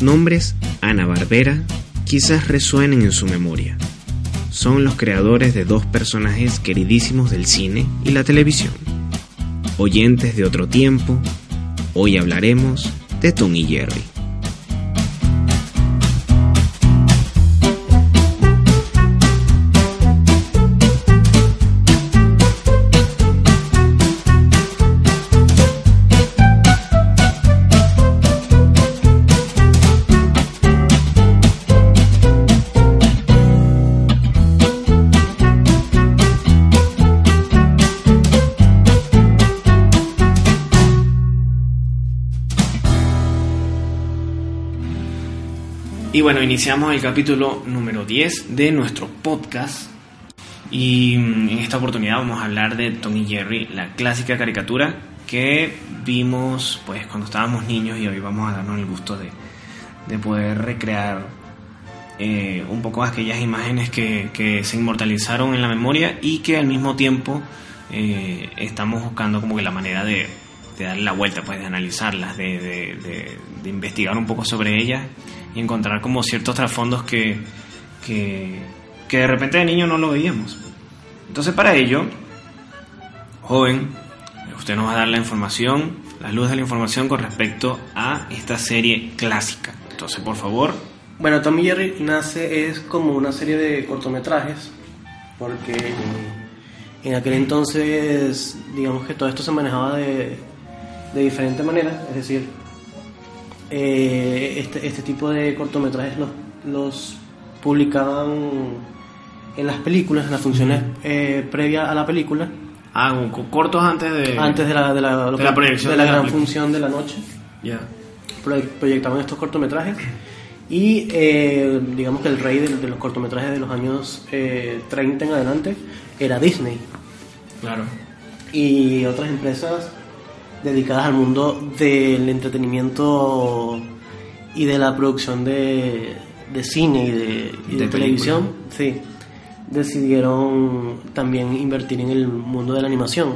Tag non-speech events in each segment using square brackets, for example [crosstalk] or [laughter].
Nombres Ana Barbera quizás resuenen en su memoria. Son los creadores de dos personajes queridísimos del cine y la televisión. Oyentes de otro tiempo, hoy hablaremos de Tom y Jerry. Y bueno, iniciamos el capítulo número 10 de nuestro podcast. Y mm, en esta oportunidad vamos a hablar de Tom y Jerry, la clásica caricatura que vimos pues cuando estábamos niños y hoy vamos a darnos el gusto de, de poder recrear eh, un poco aquellas imágenes que, se inmortalizaron en la memoria y que al mismo tiempo eh, estamos buscando como que la manera de, de darle la vuelta, pues de analizarlas, de, de investigar un poco sobre ellas y encontrar como ciertos trasfondos que, que, que, de repente de niño no lo veíamos. Entonces para ello, joven, usted nos va a dar la información, las luces de la información con respecto a esta serie clásica. Entonces, por favor. Bueno, Tommy Jerry nace es como una serie de cortometrajes, porque en aquel entonces, digamos que todo esto se manejaba de, de diferente manera, es decir, eh, este, este, tipo de cortometrajes los, los, publicaban en las películas, en las funciones eh, previas a la película. Ah, cortos antes de, antes de la, de la, de la proyección de la, gran función de la noche. Ya. Yeah. Proyectaban estos cortometrajes y eh, digamos que el rey de, de, los cortometrajes de los años 30 en adelante era Disney. Claro. Y otras empresas dedicadas al mundo del entretenimiento y de la producción de, de cine y de, y de, de televisión, sí, decidieron también invertir en el mundo de la animación.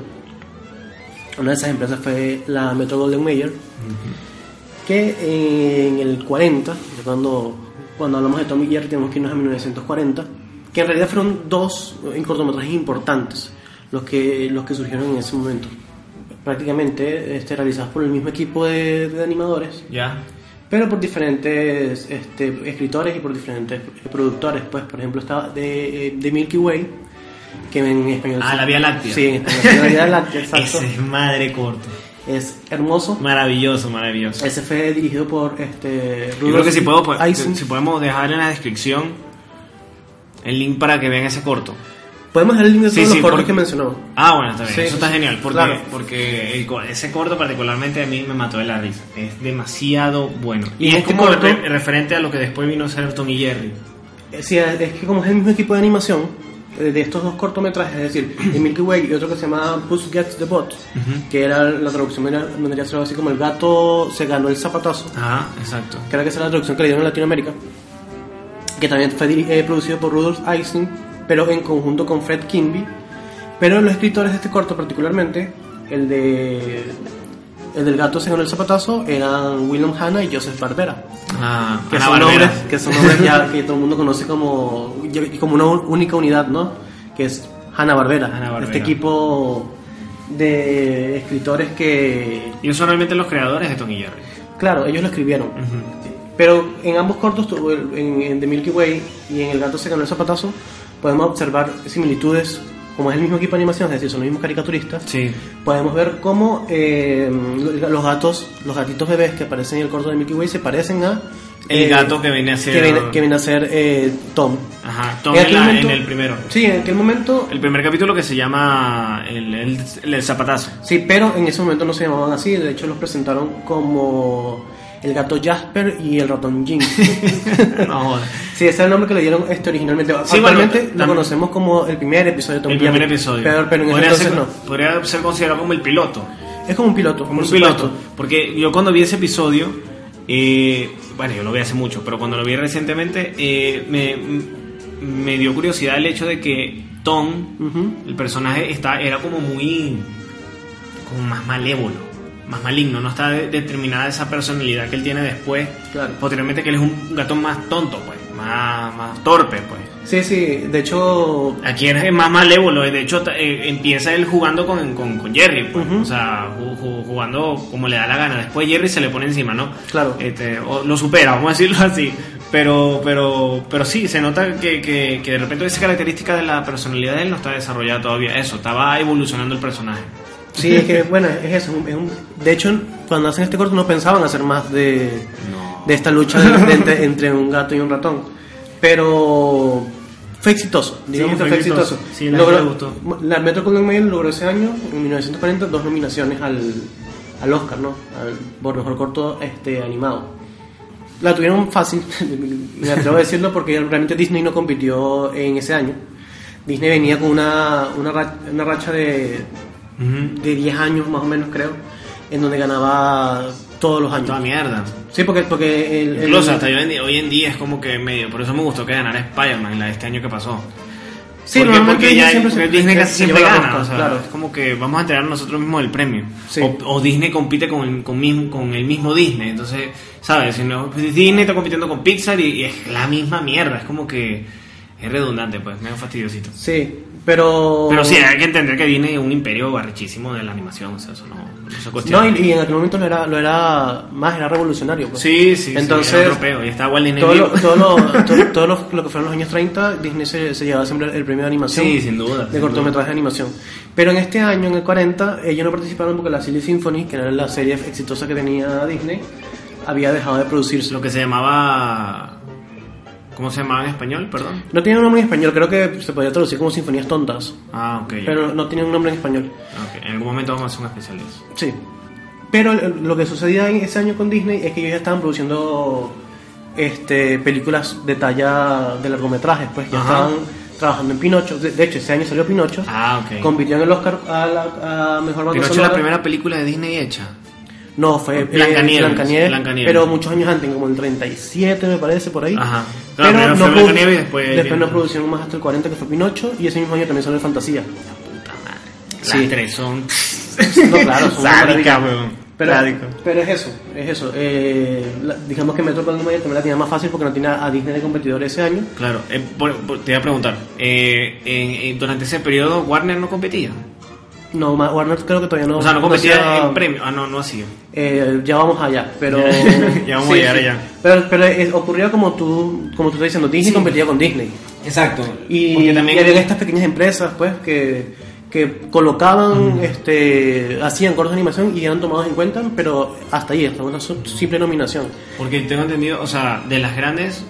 Una de esas empresas fue la Metro Golden Mayer, uh -huh. que en el 40, cuando, cuando hablamos de Tommy Jerry tenemos que irnos a 1940, que en realidad fueron dos cortometrajes importantes los que, los que surgieron en ese momento prácticamente este, realizados por el mismo equipo de, de animadores. Ya. Pero por diferentes este, escritores y por diferentes productores. Pues, por ejemplo, estaba de, de Milky Way, que en español. Ah, la Vía Láctea. Sí, en español. la Vía [laughs] Láctea, exacto. Ese es madre corto. Es hermoso. Maravilloso, maravilloso. Ese fue dirigido por este. Yo creo que si, puedo, pues, si podemos dejar en la descripción el link para que vean ese corto. Podemos dejar el link de todos sí, los sí, cortos porque... que mencionamos. Ah, bueno, está bien. Sí, Eso está genial. Porque, claro. porque el, ese corto, particularmente, a mí me mató de la risa. Es demasiado bueno. Y, y es este como corto, re referente a lo que después vino a ser Tom y Jerry. Sí, es que como es el mismo equipo de animación de estos dos cortometrajes, es decir, de Milky Way y otro que se llama Puss Gets the Bot, uh -huh. que era la traducción, vendría a ser algo así como el gato se ganó el zapatazo. Ajá, exacto. Que era que esa la traducción que le dieron en Latinoamérica. Que también fue eh, producido por Rudolf Eisen pero en conjunto con Fred Kimby. Pero los escritores de este corto particularmente, el de el del gato según el zapatazo, eran William Hanna y Joseph Barbera. Ah, que, son nombres, que son nombres ya que todo el mundo conoce como, como una única unidad, ¿no? Que es Hanna Barbera. Hanna -Barbera. Este equipo de escritores que... Ellos son realmente los creadores de Tom y Jerry. Claro, ellos lo escribieron. Uh -huh. Pero en ambos cortos, en, en The Milky Way y en El gato se ganó el zapatazo, podemos observar similitudes, como es el mismo equipo de animación, es decir, son los mismos caricaturistas. Sí. Podemos ver cómo eh, los gatos, los gatitos bebés que aparecen en el corto de Milky Way se parecen a El eh, gato que viene a ser- que viene, que viene a ser eh, Tom. Ajá, Tom En la- momento- en el primero. Sí, en aquel momento El primer capítulo que se llama El, el, el zapatazo. Sí, pero en ese momento no se llamaban así, de hecho los presentaron como el gato Jasper y el ratón Jim. [laughs] no sí, ese es el nombre que le dieron este originalmente. Sí, Actualmente bueno, lo conocemos como el primer episodio de Tom El primer episodio. Pero, pero en ese podría, entonces ser, no. podría ser considerado como el piloto. Es como un piloto. Como un piloto. Porque yo cuando vi ese episodio, eh, bueno, yo lo vi hace mucho, pero cuando lo vi recientemente, eh, me, me dio curiosidad el hecho de que Tom, el personaje, está, era como muy. como más malévolo. Más maligno, no está de- determinada esa personalidad que él tiene después. Claro. Posteriormente, que él es un gato más tonto, pues, más, más torpe, pues. Sí, sí, de hecho, Aquí es más malévolo, de hecho eh, empieza él jugando con, con, con Jerry, pues, o sea, ju- ju- jugando como le da la gana. Después Jerry se le pone encima, ¿no? Claro. Este, o lo supera, vamos a decirlo [laughs] así. Pero, pero, pero sí, se nota que, que, que de repente esa característica de la personalidad de él no está desarrollada todavía. Eso, estaba evolucionando el personaje. Sí, es que, bueno, es eso. es un- de hecho, cuando hacen este corto no pensaban hacer más de, No. de esta lucha de- de entre, entre un gato y un ratón. Pero fue exitoso, digamos Sí, que fue exitoso. exitoso. Sí, la Logró- gustó. La Metro Golden Mayer logró ese año, en 1940, dos nominaciones al, al Oscar, ¿no? Al, por mejor corto este, animado. La tuvieron fácil, [laughs] me atrevo a decirlo, porque realmente Disney no compitió en ese año. Disney venía con una, una, una racha de, De 10 años más o menos, creo, en donde ganaba todos los años. Toda mierda. Sí, porque, porque el, el- Incluso hasta hoy en, día, es como que medio. Por eso me gustó que ganara Spider-Man la de este año que pasó. Sí, porque, normalmente porque ya siempre Disney casi siempre gana. o sea, claro. Es como que vamos a enterar nosotros mismos del premio. Sí. O, o Disney compite con el, con, mismo, con el mismo Disney. Entonces, ¿sabes? Si no, Disney está compitiendo con Pixar y, y es la misma mierda. Es como que es redundante, pues, medio fastidiosito. Sí, pero... Pero sí, hay que entender que es un imperio barrichísimo de la animación. O sea, eso no, no se cuestiona. No, y, y en aquel momento lo era, lo era más, era revolucionario. pues. Sí, sí, Entonces, sí, era europeo. Y está Walt Disney todo, lo, todo, lo, [laughs] todo, todo lo, que fueron los años 30, Disney se, se llevaba siempre el premio de animación. Sí, sin duda, De sin cortometraje de animación. Pero en este año, en el 40, ellos no participaron porque la Silly Symphony, que era la serie exitosa que tenía Disney, había dejado de producirse. Lo que se llamaba... ¿Cómo se llamaba en español? Perdón. No tenía un nombre en español, creo que se podía traducir como Sinfonías Tontas, Ah, ok. pero no tenía un nombre en español. Ok, En algún momento vamos a hacer un especial de eso. Sí. Pero lo que sucedía en ese año con Disney es que ellos ya estaban produciendo este, películas de talla de largometrajes, pues ya Ajá. estaban trabajando en Pinocho. De, de hecho, ese año salió Pinocho. Ah, ok. Compitió en el Oscar a, la, a mejor banda Pinocho es la primera película de Disney hecha. No, fue eh, Blancanieves, Blancanieves, Blancanieves. pero muchos años antes, como el 37 me parece, por ahí. Ajá. Claro, pero fue no, Blancanieves y produ- después después vino- no producieron más hasta el 40 que fue Pinocho y ese mismo año también salió Fantasía. Puta madre. Las Sí. tres son. No, claro, son [laughs] Sádica. Pero, Sádico. pero es eso, es eso. Eh, la- digamos que Metro Goldwyn Mayer también la tenía más fácil porque no tiene a Disney de competidor ese año. Claro, eh, por- por- te iba a preguntar. eh, en- en- durante ese periodo, Warner no competía. No, Warner creo que todavía no. o sea, no competía hacía- en premio. Ah, no, no hacía. Eh, ya vamos allá, pero. Ya vamos a llegar allá. Pero, pero es- ocurrió como tú, como tú estás diciendo, Disney competía con Disney. Exacto. Y, Porque también. y había estas pequeñas empresas, pues, que, que colocaban, este, hacían cortos de animación y eran tomados en cuenta, pero hasta ahí, hasta una simple nominación. Porque tengo entendido, o sea, de las grandes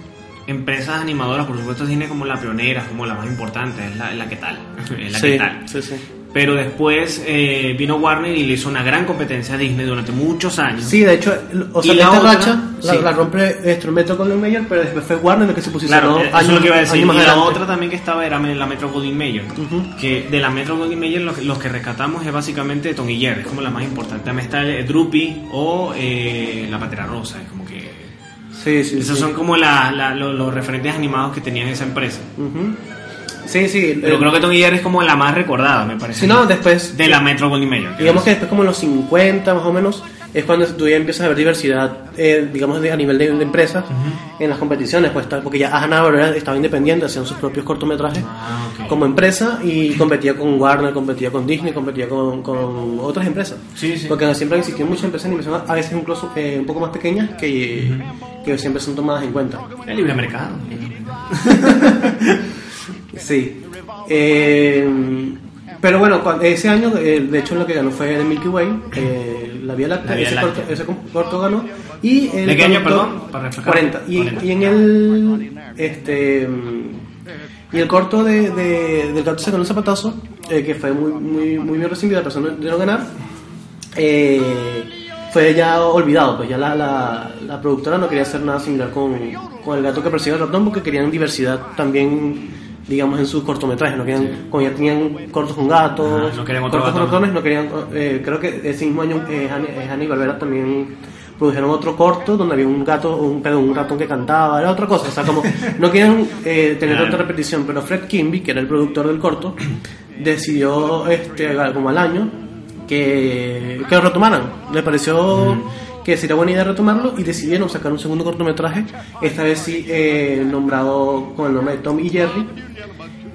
empresas animadoras, por supuesto, Disney como la pionera, como la más importante, es la, la que tal. [laughs] es la sí, que tal. sí, sí. Pero después eh, vino Warner y le hizo una gran competencia a Disney durante muchos años. Sí, de hecho, o sea, esta otra, racha la, sí. la rompe Metro Goldwyn Mayer, pero después fue Warner el que se posicionó Claro, eso años, es lo que iba a decir. Y la otra también que estaba era la Metro Goldwyn Mayer. Ujú. Que de la Metro Goldwyn Mayer los, los que rescatamos es básicamente Tom y Jerry, es como la más importante. También está el Droopy o eh, la Pantera Rosa, es como que... Sí, sí, Esos sí. son como la- la- lo- los referentes animados que tenían esa empresa. Ujú. Sí, sí. Pero eh, creo que Tom y Jerry es como la más recordada, me parece. Sí, no, después- De la Metro Goldwyn Mayer. Digamos que después como en los 50 más o menos es cuando tú ya empiezas a ver diversidad, eh, digamos, de- a nivel de, de empresas en las competiciones, pues, porque ya Hanna Barbera estaba independiente, hacían sus propios cortometrajes Ah, como empresa y competía con Warner, competía con Disney, competía con, con otras empresas. Sí, sí. Porque siempre han existido muchas empresas de animación, a veces incluso eh, un poco más pequeñas, que, que siempre son tomadas en cuenta. El libre mercado. [laughs] Sí. Eh, pero bueno, ese año, eh, de hecho, lo que ganó fue The Milky Way, eh, La Vía Láctea, La Vía ese. Corto, ese corto ganó. Y el ¿De qué año, perdón? Para refrescar. 40. Y, 40. y en el. Este. mm, Y el corto de, de- del gato se ganó un zapatazo, eh, que fue muy, muy, muy bien recibido, a pesar de no ganar. eh, fue ya olvidado, pues ya la, la, la productora no quería hacer nada similar con, con el gato que persigue al ratón porque querían diversidad también, digamos, en sus cortometrajes. No querían, como ya tenían cortos con gatos, no querían otro cortos con ratones, no querían, eh, creo que ese mismo año eh, Hanny, eh, Hanny Barbera también produjeron otro corto donde había un gato, un, perdón, un ratón que cantaba, era otra cosa, o sea, como no querían eh, tener otra repetición, pero Fred Kimby, que era el productor del corto, decidió este, como al año que, que lo retomaran. Le pareció que sería buena idea retomarlo y decidieron sacar un segundo cortometraje, esta vez sí eh, nombrado con el nombre de Tom y Jerry.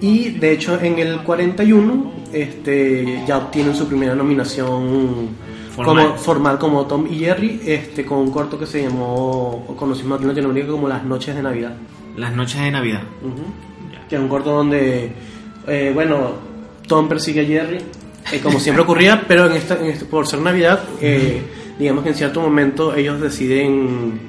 Y de hecho en el 41 este, ya obtienen su primera nominación Formal. como formal como Tom y Jerry, este, con un corto que se llamó, conocimos en Latinoamérica como Las Noches de Navidad. Las noches de Navidad. Ujú. Que es un corto donde, eh, bueno, Tom persigue a Jerry, eh, como siempre ocurría, [laughs] pero en esta, en este- por ser Navidad, eh, digamos que en cierto momento ellos deciden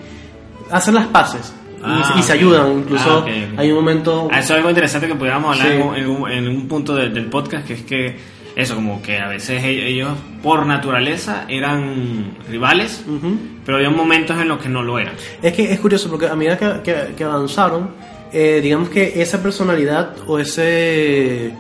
hacer las paces y, Ah, y se ayudan. Incluso Ah, hay un momento. Ah, Eso es algo interesante que pudiéramos hablar Sí. en, un, en un- punto de- del podcast, que es que eso, como que a veces e- ellos por naturaleza eran rivales, pero había momentos en los que no lo eran. Es que es curioso porque a medida que, que- que avanzaron, eh, digamos que esa personalidad o ese.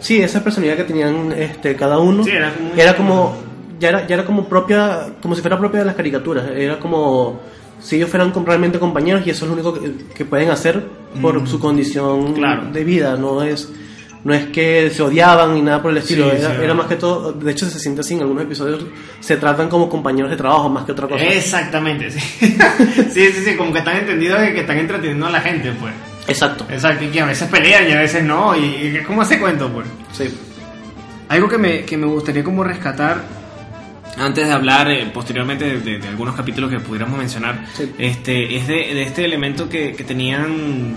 Sí, esa personalidad que tenían este, cada uno Sí, era como- era como. Ya era, ya era como propia. Como si fuera propia de las caricaturas. Era como. Si ellos fueran realmente compañeros y eso es lo único que, que pueden hacer por su condición Mm. Claro. de vida. No es. No es que se odiaban ni nada por el estilo. Sí, era, sí, era más que todo. De hecho, se siente así en algunos episodios. Se tratan como compañeros de trabajo más que otra cosa. Exactamente, sí. [laughs] sí, sí, sí, como que están entendidos que están entreteniendo a la gente, pues. Exacto. Exacto, y que a veces pelean y a veces no, y, y ¿cómo hace cuento, pues? Sí. Algo que me, que me gustaría como rescatar, antes de hablar eh, posteriormente de, de- de algunos capítulos que pudiéramos mencionar, Sí. este, es de, de este elemento que, que tenían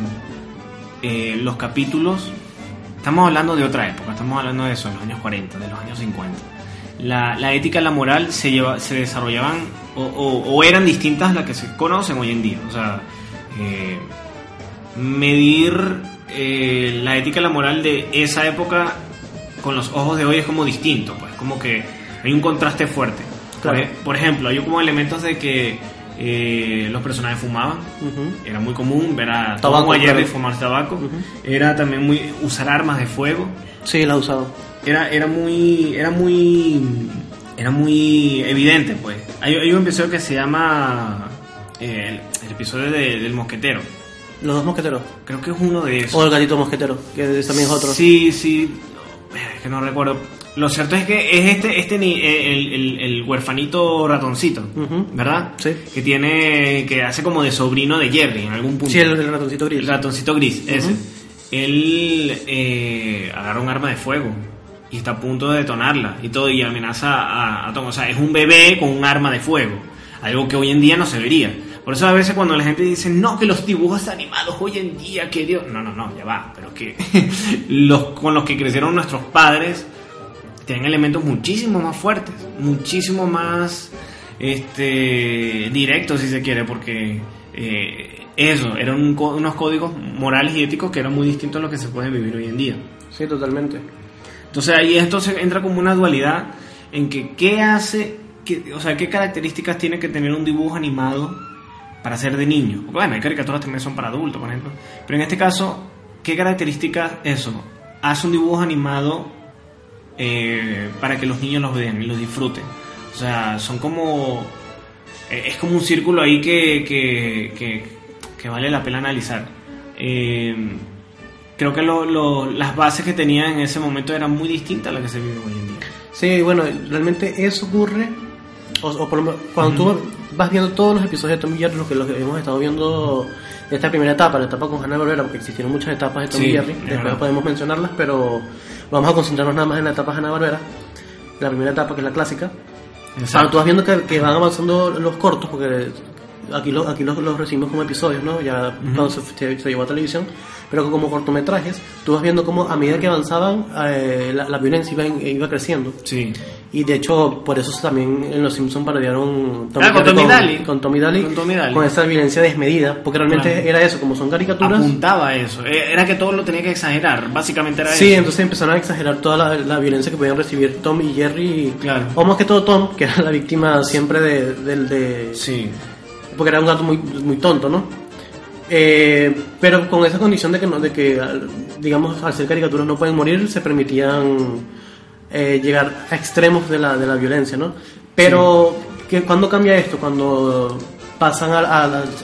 eh, los capítulos. Estamos hablando de otra época, estamos hablando de eso, de los años 40, de los años 50. La, la ética y la moral se, lleva, se desarrollaban o, o- o eran distintas a las que se conocen hoy en día. O sea, eh, medir la ética y la moral de esa época con los ojos de hoy es como distinto, pues como que hay un contraste fuerte. Claro. Por, e- por ejemplo, hay como elementos de que eh, los personajes fumaban, era muy común ver a Tabaco, Jerry claro. fumar tabaco, era también muy usar armas de fuego, Sí, la usado. era, era muy era muy era muy evidente pues hay, hay un episodio que se llama eh, el, el episodio de- del mosquetero Los dos mosqueteros. creo que es uno de esos O el gatito mosquetero, que también es otro. Sí, sí. Es que no recuerdo. Lo cierto es que es este, este ni- el, el, el huerfanito ratoncito, Ujú. ¿verdad? Sí. Que tiene, que hace como de sobrino de Jerry en algún punto. Sí, el, el ratoncito gris. El ratoncito gris, ese. Él eh, agarra un arma de fuego y está a punto de detonarla y todo y amenaza a, a Tom. O sea, es un bebé con un arma de fuego. Algo que hoy en día no se vería. Por eso a veces cuando la gente dice, no, que los dibujos animados hoy en día, que Dios... No, no, no, ya va. Pero que [laughs] los con los que crecieron nuestros padres tienen elementos muchísimo más fuertes, muchísimo más este directos si se quiere, porque eh, eso, eran un unos códigos morales y éticos que eran muy distintos a los que se pueden vivir hoy en día. Sí, totalmente. Entonces ahí esto se entra como una dualidad en que qué hace, qué- o sea, qué características tiene que tener un dibujo animado para ser de niño. Porque bueno, hay caricaturas también son para adultos, por ejemplo. Pero en este caso, ¿qué características eso hace un dibujo animado eh, para que los niños los vean y los disfruten? O sea, son como... eh, Es como un círculo ahí que, que, que, que vale la pena analizar. Eh, creo que lo- lo- las bases que tenía en ese momento eran muy distintas a las que se viven hoy en día. Sí, bueno, realmente eso ocurre o, o por lo menos, cuando tú vas viendo todos los episodios de Tom Jerry, lo que, lo que hemos estado viendo de esta primera etapa, la etapa con Hanna Barbera, porque existieron muchas etapas de Tom Sí, Jerry, después verdad. podemos mencionarlas, pero vamos a concentrarnos nada más en la etapa Hanna Barbera, la primera etapa que es la clásica. Ahora tú vas viendo que, que van avanzando los cortos, porque aquí, lo- aquí los, los recibimos como episodios, ¿no? Ya cuando se, se- llevó a televisión, pero como cortometrajes, tú vas viendo cómo a medida que avanzaban, eh, la, la violencia iba, iba creciendo. Sí. Y de hecho, por eso también en Los Simpsons parodiaron Ah, con Tommy Daly. con Tommy Daly, Con Tommy Daly. con esa violencia desmedida, porque realmente Claro. era eso, como son caricaturas. Apuntaba eso. Eh, Era que todo lo tenía que exagerar. Básicamente era Sí, eso. entonces empezaron a exagerar toda la, la violencia que podían recibir Tom y Jerry. Claro. O más que todo Tom, que era la víctima siempre de, del de, Sí. Porque era un gato muy, muy tonto, ¿no? Eh, pero con esa condición de que, no, de que digamos, al ser caricaturas no pueden morir, se permitían eh, llegar a extremos de la, de la violencia, ¿no? Pero, ¿qué- ¿cuándo cambia esto? Cuando pasan a, a las-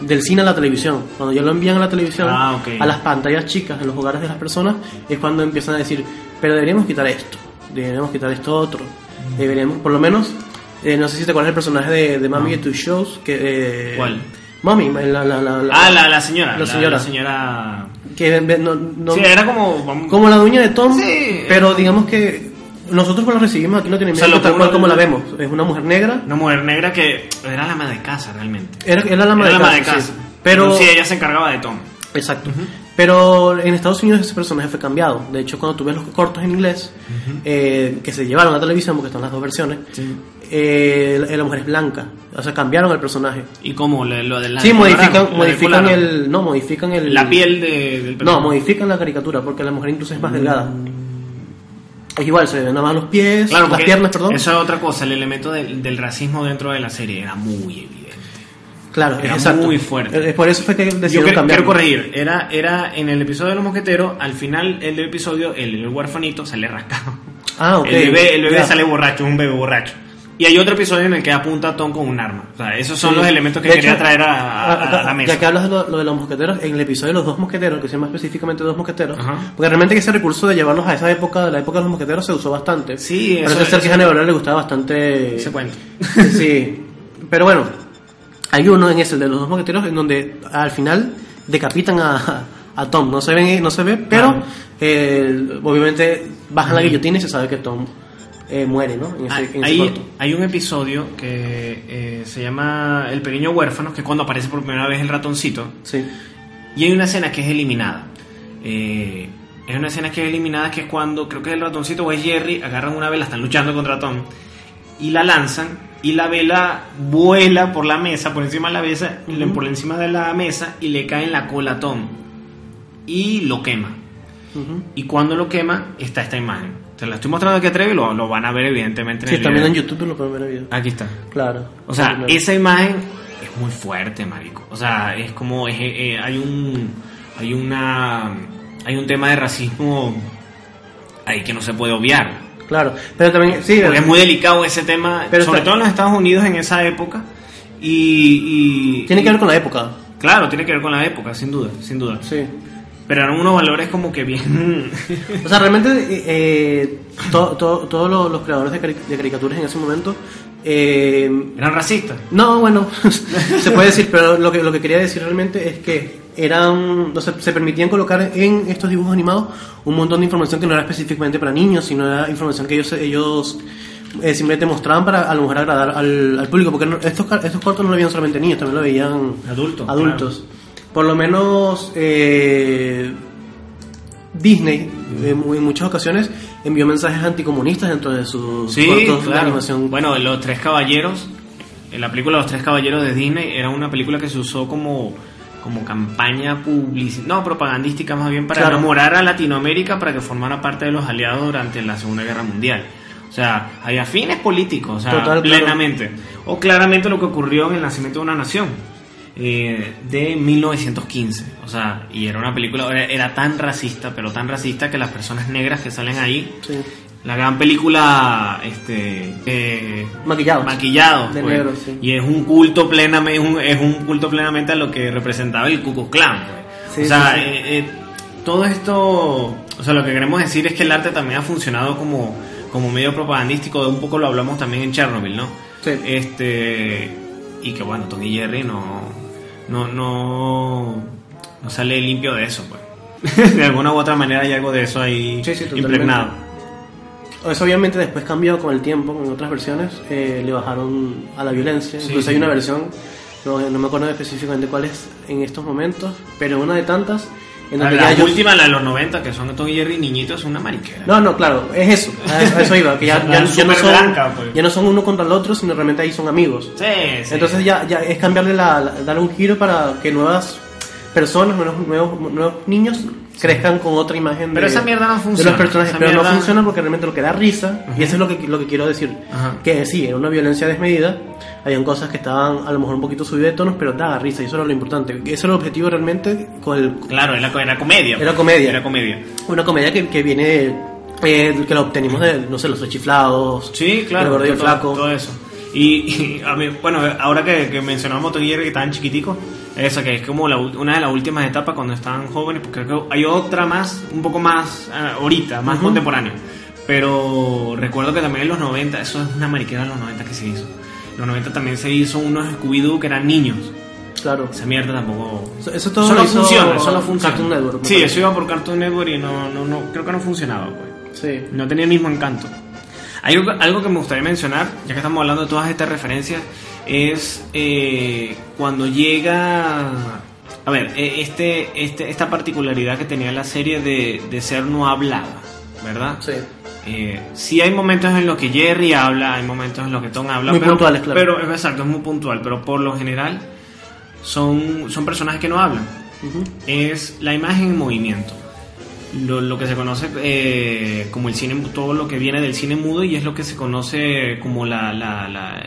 del cine a la televisión. Cuando ya lo envían a la televisión, Ah, ok. a las pantallas chicas, en los hogares de las personas, es cuando empiezan a decir, pero deberíamos quitar esto, deberíamos quitar esto otro, deberíamos, por lo menos, eh, no sé si te acuerdas del personaje de, de Mami de Two Shows, que... eh, ¿Cuál? Mami, la, la, la, la- Ah, la, la señora. La señora. La señora. que ve- no, no- Sí, era como. como la dueña de Tom, Sí. pero digamos que nosotros cuando la recibimos aquí no tenemos O sea, lo tal cual como la vemos. Es una mujer negra, Una mujer negra que era la ama de casa realmente. era, era la ama Era de la ama de casa, casa. sí. Pero, sí, ella se encargaba de Tom. exacto. Pero en Estados Unidos ese personaje fue cambiado. De hecho, cuando tú ves los cortos en inglés, eh, que se llevaron a televisión, porque están las dos versiones, eh, la, la mujer es blanca. O sea, cambiaron el personaje. Y como lo, lo de la. sí, modifican, la modifican el... No, modifican el... La piel de, del No, personaje. modifican la caricatura, porque la mujer incluso es más delgada. Es igual, se ven nada más los pies, Claro, las piernas, perdón. Eso es otra cosa. El elemento del, del racismo dentro de la serie era muy evidente. Claro, Era exacto. muy fuerte. Eh, Por eso fue que Yo decidieron cambiar. quiero corregir. Era, era en el episodio de los mosqueteros, al final el del episodio, el, el huérfanito sale rascado. Ah, ok. El bebé, el bebé sale borracho, un bebé borracho. Y hay otro episodio en el que apunta a Tom con un arma. O sea, esos son Sí. los elementos que De quería hecho, traer a, a- a la mesa. Ya que hablas de lo, lo de los mosqueteros, en el episodio de los dos mosqueteros, que se llama específicamente dos mosqueteros, Ajá. porque realmente que ese recurso de llevarlos a esa época, de la época de los mosqueteros, se usó bastante. Sí, Parece eso- ser que eso- a Hannibal le gustaba bastante. Ese cuento. Sí. [laughs] Pero bueno, hay uno en ese, el de los dos mosqueteros, en donde al final decapitan a, a Tom. No se ve, no se ve pero Claro. eh, obviamente bajan la guillotina y se sabe que Tom eh, muere, ¿no? En ese, en ese Hay, un episodio que eh, se llama El pequeño huérfano, que es cuando aparece por primera vez el ratoncito. Sí. Y hay una escena que es eliminada. Eh, es una escena que es eliminada, que es cuando creo que el ratoncito o es Jerry, agarran una vela, están luchando contra Tom, y la lanzan, y la vela vuela por la mesa, por encima de la mesa, y le- por encima de la mesa, y le cae en la cola a Tom. Y lo quema. Ujú. Y cuando lo quema, está esta imagen. Te la estoy mostrando aquí atrás y lo, lo van a ver evidentemente en Sí, el también en video. YouTube lo pueden ver en video. Aquí está. Claro. O sea, Claro. esa imagen es muy fuerte, marico. O sea, es como es, eh, hay un hay una hay un tema de racismo ahí que no se puede obviar. Claro, pero también, sí, Porque es muy delicado ese tema, Pero sobre todo en los Estados Unidos en esa época. Y, y- tiene que ver con la época. Claro, tiene que ver con la época, sin duda, sin duda. Sí. Pero eran unos valores como que bien. [laughs] O sea, realmente eh, eh, to- to- todos los, los creadores de, cari- de caricaturas en ese momento... eh, eran racistas. no, bueno, [laughs] se puede decir, pero lo que, lo que quería decir realmente es que eran, o sea, se permitían colocar en estos dibujos animados un montón de información que no era específicamente para niños, sino era información que ellos, ellos eh, simplemente mostraban para a lo mejor agradar al, al público, porque no- estos, estos cortos no lo veían solamente niños, también lo veían Adultos, adultos. Por lo menos eh, Disney en muchas ocasiones envió mensajes anticomunistas dentro de sus Sí, cortos de animación. Bueno, Los Tres Caballeros, en la película Los Tres Caballeros de Disney, era una película que se usó como, como campaña publicitaria, no, propagandística más bien, para Claro. enamorar a Latinoamérica para que formara parte de los aliados durante la Segunda Guerra Mundial. O sea, había fines políticos, o sea, Total, claro. plenamente. O claramente lo que ocurrió en El Nacimiento de una Nación. eh, de 1915, o sea, y era una película, era, era tan racista, pero tan racista que las personas negras que salen ahí Sí. La gran película, este, eh, Maquillados. maquillados, De pues. negro, sí. y es un culto plenamente, es un, es un culto plenamente a lo que representaba el Ku Klux Klan, pues. Sí, o sea, sí, eh, eh, todo esto, o sea, lo que queremos decir es que el arte también ha funcionado como, como medio propagandístico, un poco lo hablamos también en Chernobyl, ¿no? Sí. Este, y que bueno, Tom y Jerry no, no, no, no sale limpio de eso, pues. [laughs] de alguna u otra manera hay algo de eso ahí Sí, sí, totalmente. impregnado. Eso obviamente después cambió con el tiempo, en otras versiones eh, le bajaron a la violencia. Sí, Incluso sí. hay una versión, no, no me acuerdo específicamente cuál es en estos momentos, pero una de tantas en La, donde la ellos- última, la de los 90, que son Tom y Jerry niñitos, es una mariquera. No, no, claro, es eso, eso, eso iba, que ya, [laughs] ya- ya no son, blanca, pues. ya no son uno contra el otro, sino realmente ahí son amigos. Sí. Entonces ya, ya es cambiarle la, la- darle un giro para que nuevas personas, nuevos, nuevos, nuevos niños crezcan con otra imagen Pero de, esa mierda no de funciona, los personajes, esa pero mierda- no funciona porque realmente lo que da risa, y eso es lo que, lo que quiero decir, Ajá. que sí, era una violencia desmedida, habían cosas que estaban a lo mejor un poquito subidas de tonos, pero daba risa, y eso era lo importante, ese era el objetivo realmente con el, Claro, era, era comedia. Era comedia. Era comedia. una comedia que, que viene, eh, que lo obtenimos de, no sé, los chiflados, Sí, claro. el gordo y el flaco. Todo eso. Y, y a mí, bueno, ahora que, que mencionamos Tom y que estaban chiquiticos, esa que es como la una de las últimas etapas cuando estaban jóvenes, porque creo que hay otra más, un poco más ah, ahorita, más Ujú. contemporánea. Pero recuerdo que también en los 90, eso es una mariquera de los 90 que se hizo. En los 90 también se hizo unos Scooby-Doo que eran niños. Claro. Esa mierda tampoco. Eso- eso todo Eso no hizo funciona, eso no funciona. Cartoon Network, sí, parece. eso iba por Cartoon Network y no, no, no, creo que no funcionaba, pues. Sí. No tenía el mismo encanto. Hay algo, algo que me gustaría mencionar, ya que estamos hablando de todas estas referencias, es eh, cuando llega... A ver, eh, este, este, esta particularidad que tenía la serie de, de ser no hablada, ¿verdad? Sí. Eh, sí hay momentos en los que Jerry habla, hay momentos en los que Tom habla, Muy pero, puntuales, claro. pero es exacto, es muy puntual, pero por lo general son, son personajes que no hablan. Es la imagen en movimiento. Lo, lo que se conoce eh, como el cine, todo lo que viene del cine mudo y es lo que se conoce como la, la, la,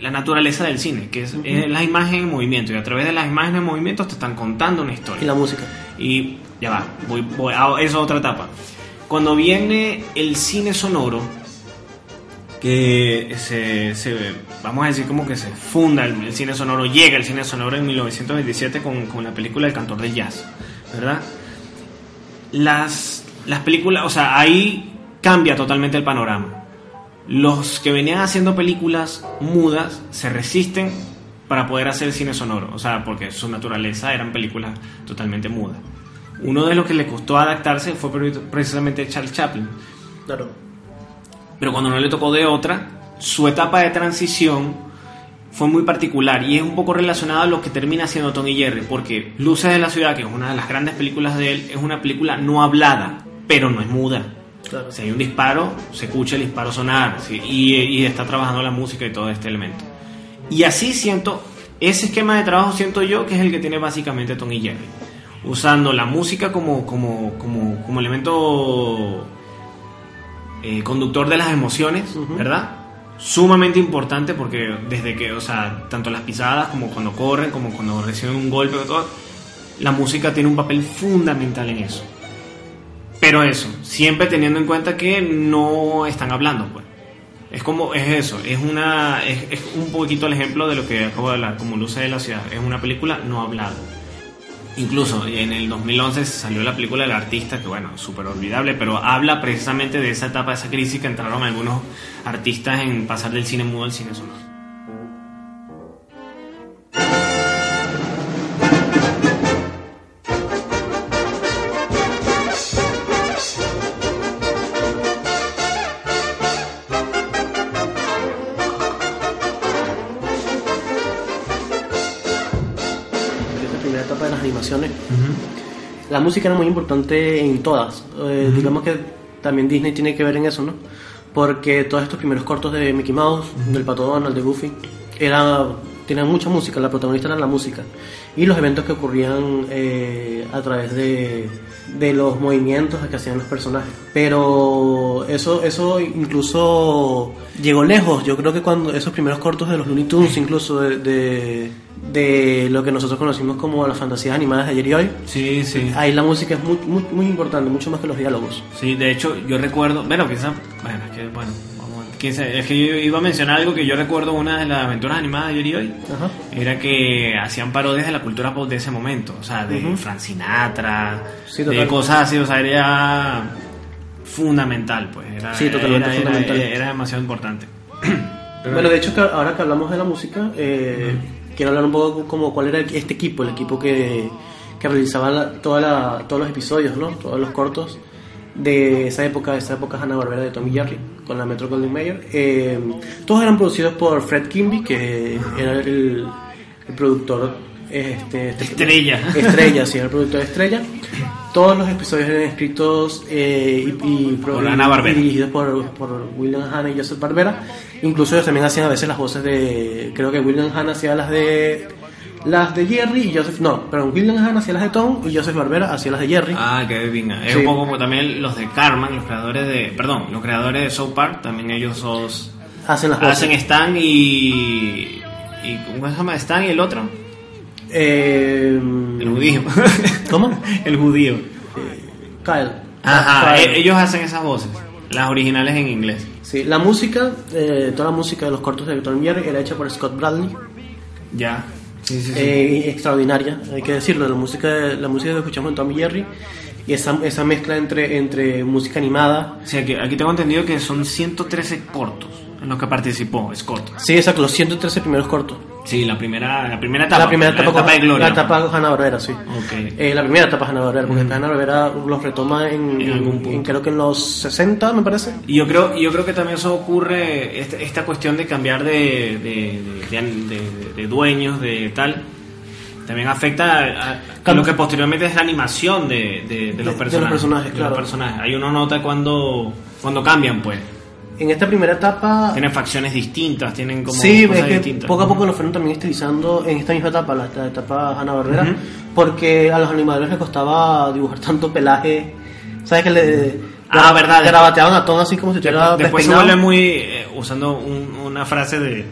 la naturaleza del cine, que es, es la imagen en movimiento y a través de las imágenes en movimiento te están contando una historia. Y la música. Y ya va, voy, voy a esa es otra etapa. Cuando viene el cine sonoro, que se, se- vamos a decir como que se funda el, el cine sonoro, llega el cine sonoro en 1927 con, con la película El cantor del jazz, ¿verdad? Las, las películas, o sea, ahí cambia totalmente el panorama. Los que venían haciendo películas mudas se resisten para poder hacer cine sonoro, o sea, porque su naturaleza eran películas totalmente mudas. Uno de los que le costó adaptarse fue pre- precisamente Charles Chaplin, Claro. pero cuando no le tocó de otra, su etapa de transición fue muy particular y es un poco relacionada a lo que termina siendo Tom y Jerry, porque Luces de la Ciudad, que es una de las grandes películas de él, es una película no hablada, pero no es muda. Claro. Si hay un disparo, se escucha el disparo sonar ¿sí? y, y está trabajando la música y todo este elemento. Y así siento, ese esquema de trabajo siento yo que es el que tiene básicamente Tom y Jerry. Usando la música como, como, como, como elemento eh, conductor de las emociones, Ujú. ¿verdad? Sumamente importante porque desde que, o sea, tanto las pisadas como cuando corren, como cuando reciben un golpe, todo, la música tiene un papel fundamental en eso. Pero eso, siempre teniendo en cuenta que no están hablando, pues. Es como, es eso, es una, es, un poquito el ejemplo de lo que acabo de hablar, como Luces de la Ciudad, es una película no hablada. Incluso en el 2011 salió la película El Artista, que bueno, súper olvidable, pero habla precisamente de esa etapa, de esa crisis que entraron algunos artistas en pasar del cine mudo al cine sonoro. La música era muy importante en todas. Eh, Digamos que también Disney tiene que ver en eso, ¿no? Porque todos estos primeros cortos de Mickey Mouse, del Pato Donald, de Goofy, era, tenían mucha música, la protagonista era la música. Y los eventos que ocurrían eh, a través de, de los movimientos que hacían los personajes. Pero eso, eso incluso llegó lejos. Yo creo que cuando esos primeros cortos de los Looney Tunes, incluso de, de, de lo que nosotros conocimos como las fantasías animadas de ayer y hoy, Sí, sí. ahí la música es muy, muy, muy importante, mucho más que los diálogos. Sí, de hecho, yo recuerdo, bueno, quizá, bueno, es que, bueno, vamos sabe, es que yo iba a mencionar algo que yo recuerdo, una de las aventuras animadas de ayer y hoy, Ajá. era que hacían parodias de la cultura pop de ese momento, o sea, de. Frank Sinatra, Sí, de cosas así, o sea, era fundamental, pues, era, Sí, totalmente era- era- fundamental. Era, demasiado importante. Pero- Bueno, de hecho, que ahora que hablamos de la música, eh, quiero hablar un poco como cuál era este equipo, el equipo que, que realizaba la- toda la- todos los episodios, ¿no? Todos los cortos de esa época, de esa época Hanna-Barbera de Tommy Jerry, con la Metro Goldwyn Mayer. Eh, todos eran producidos por Fred Kimby, que era el, el productor... Este, este- Estrella. Estrella, sí, el productor estrella. Todos los episodios eran escritos eh, y, y Por Hanna-Barbera. y dirigidos por, por William Hanna y Joseph Barbera. Incluso ellos también hacían a veces las voces de. Creo que William Hanna hacía las de. Las de Jerry y Joseph. No, perdón, William Hanna hacía las de Tom y Joseph Barbera hacía las de Jerry. Ah, qué bien. Es Sí. un poco como también los de Carmen, los creadores de. Perdón, los creadores de South Park, también ellos sos, hacen las voces. hacen Stan y. y ¿Cómo se llama? Stan y el otro. Eh, El judío. [laughs] ¿Cómo? el judío. Kyle. Ajá, Kyle. e- ellos hacen esas voces. Las originales en inglés. Sí, la música, eh, toda la música de los cortos de y Jerry era hecha por Scott Bradley. Ya. Sí, sí, sí. eh, extraordinaria, hay que decirlo, la música, la música que escuchamos en Tom y Jerry y esa, esa mezcla entre, entre música animada. Sí, aquí, aquí tengo entendido que son 113 cortos en los que participó Scott. Sí, exacto, los 113 primeros cortos. Sí, la primera, la primera etapa. la primera etapa, con- de Gloria. La etapa Hanna Barbera, sí. Ok. Eh, la primera etapa Hanna Barbera, porque Hanna Barbera los retoma en, En algún en- punto. creo que en los 60, me parece. Y yo creo, yo creo que también eso ocurre, este- esta cuestión de cambiar de, de, de- de- dueños, de tal, también afecta a, a lo que posteriormente es la animación de, de- de los De- de los personajes. personajes, claro. los personajes. Ahí uno nota cuando, cuando cambian, pues. En esta primera etapa, Tienen facciones distintas, tienen como sí, es cosas que distintas. poco a poco lo fueron también estilizando en esta misma etapa, la, etapa Hanna Barbera, Ujú. porque a los animadores les costaba dibujar tanto pelaje. ¿Sabes que le Ah, verdad. Garabateaban a todo así como si estuviera Después se despeinado? vuelve muy. eh, usando un- una frase de.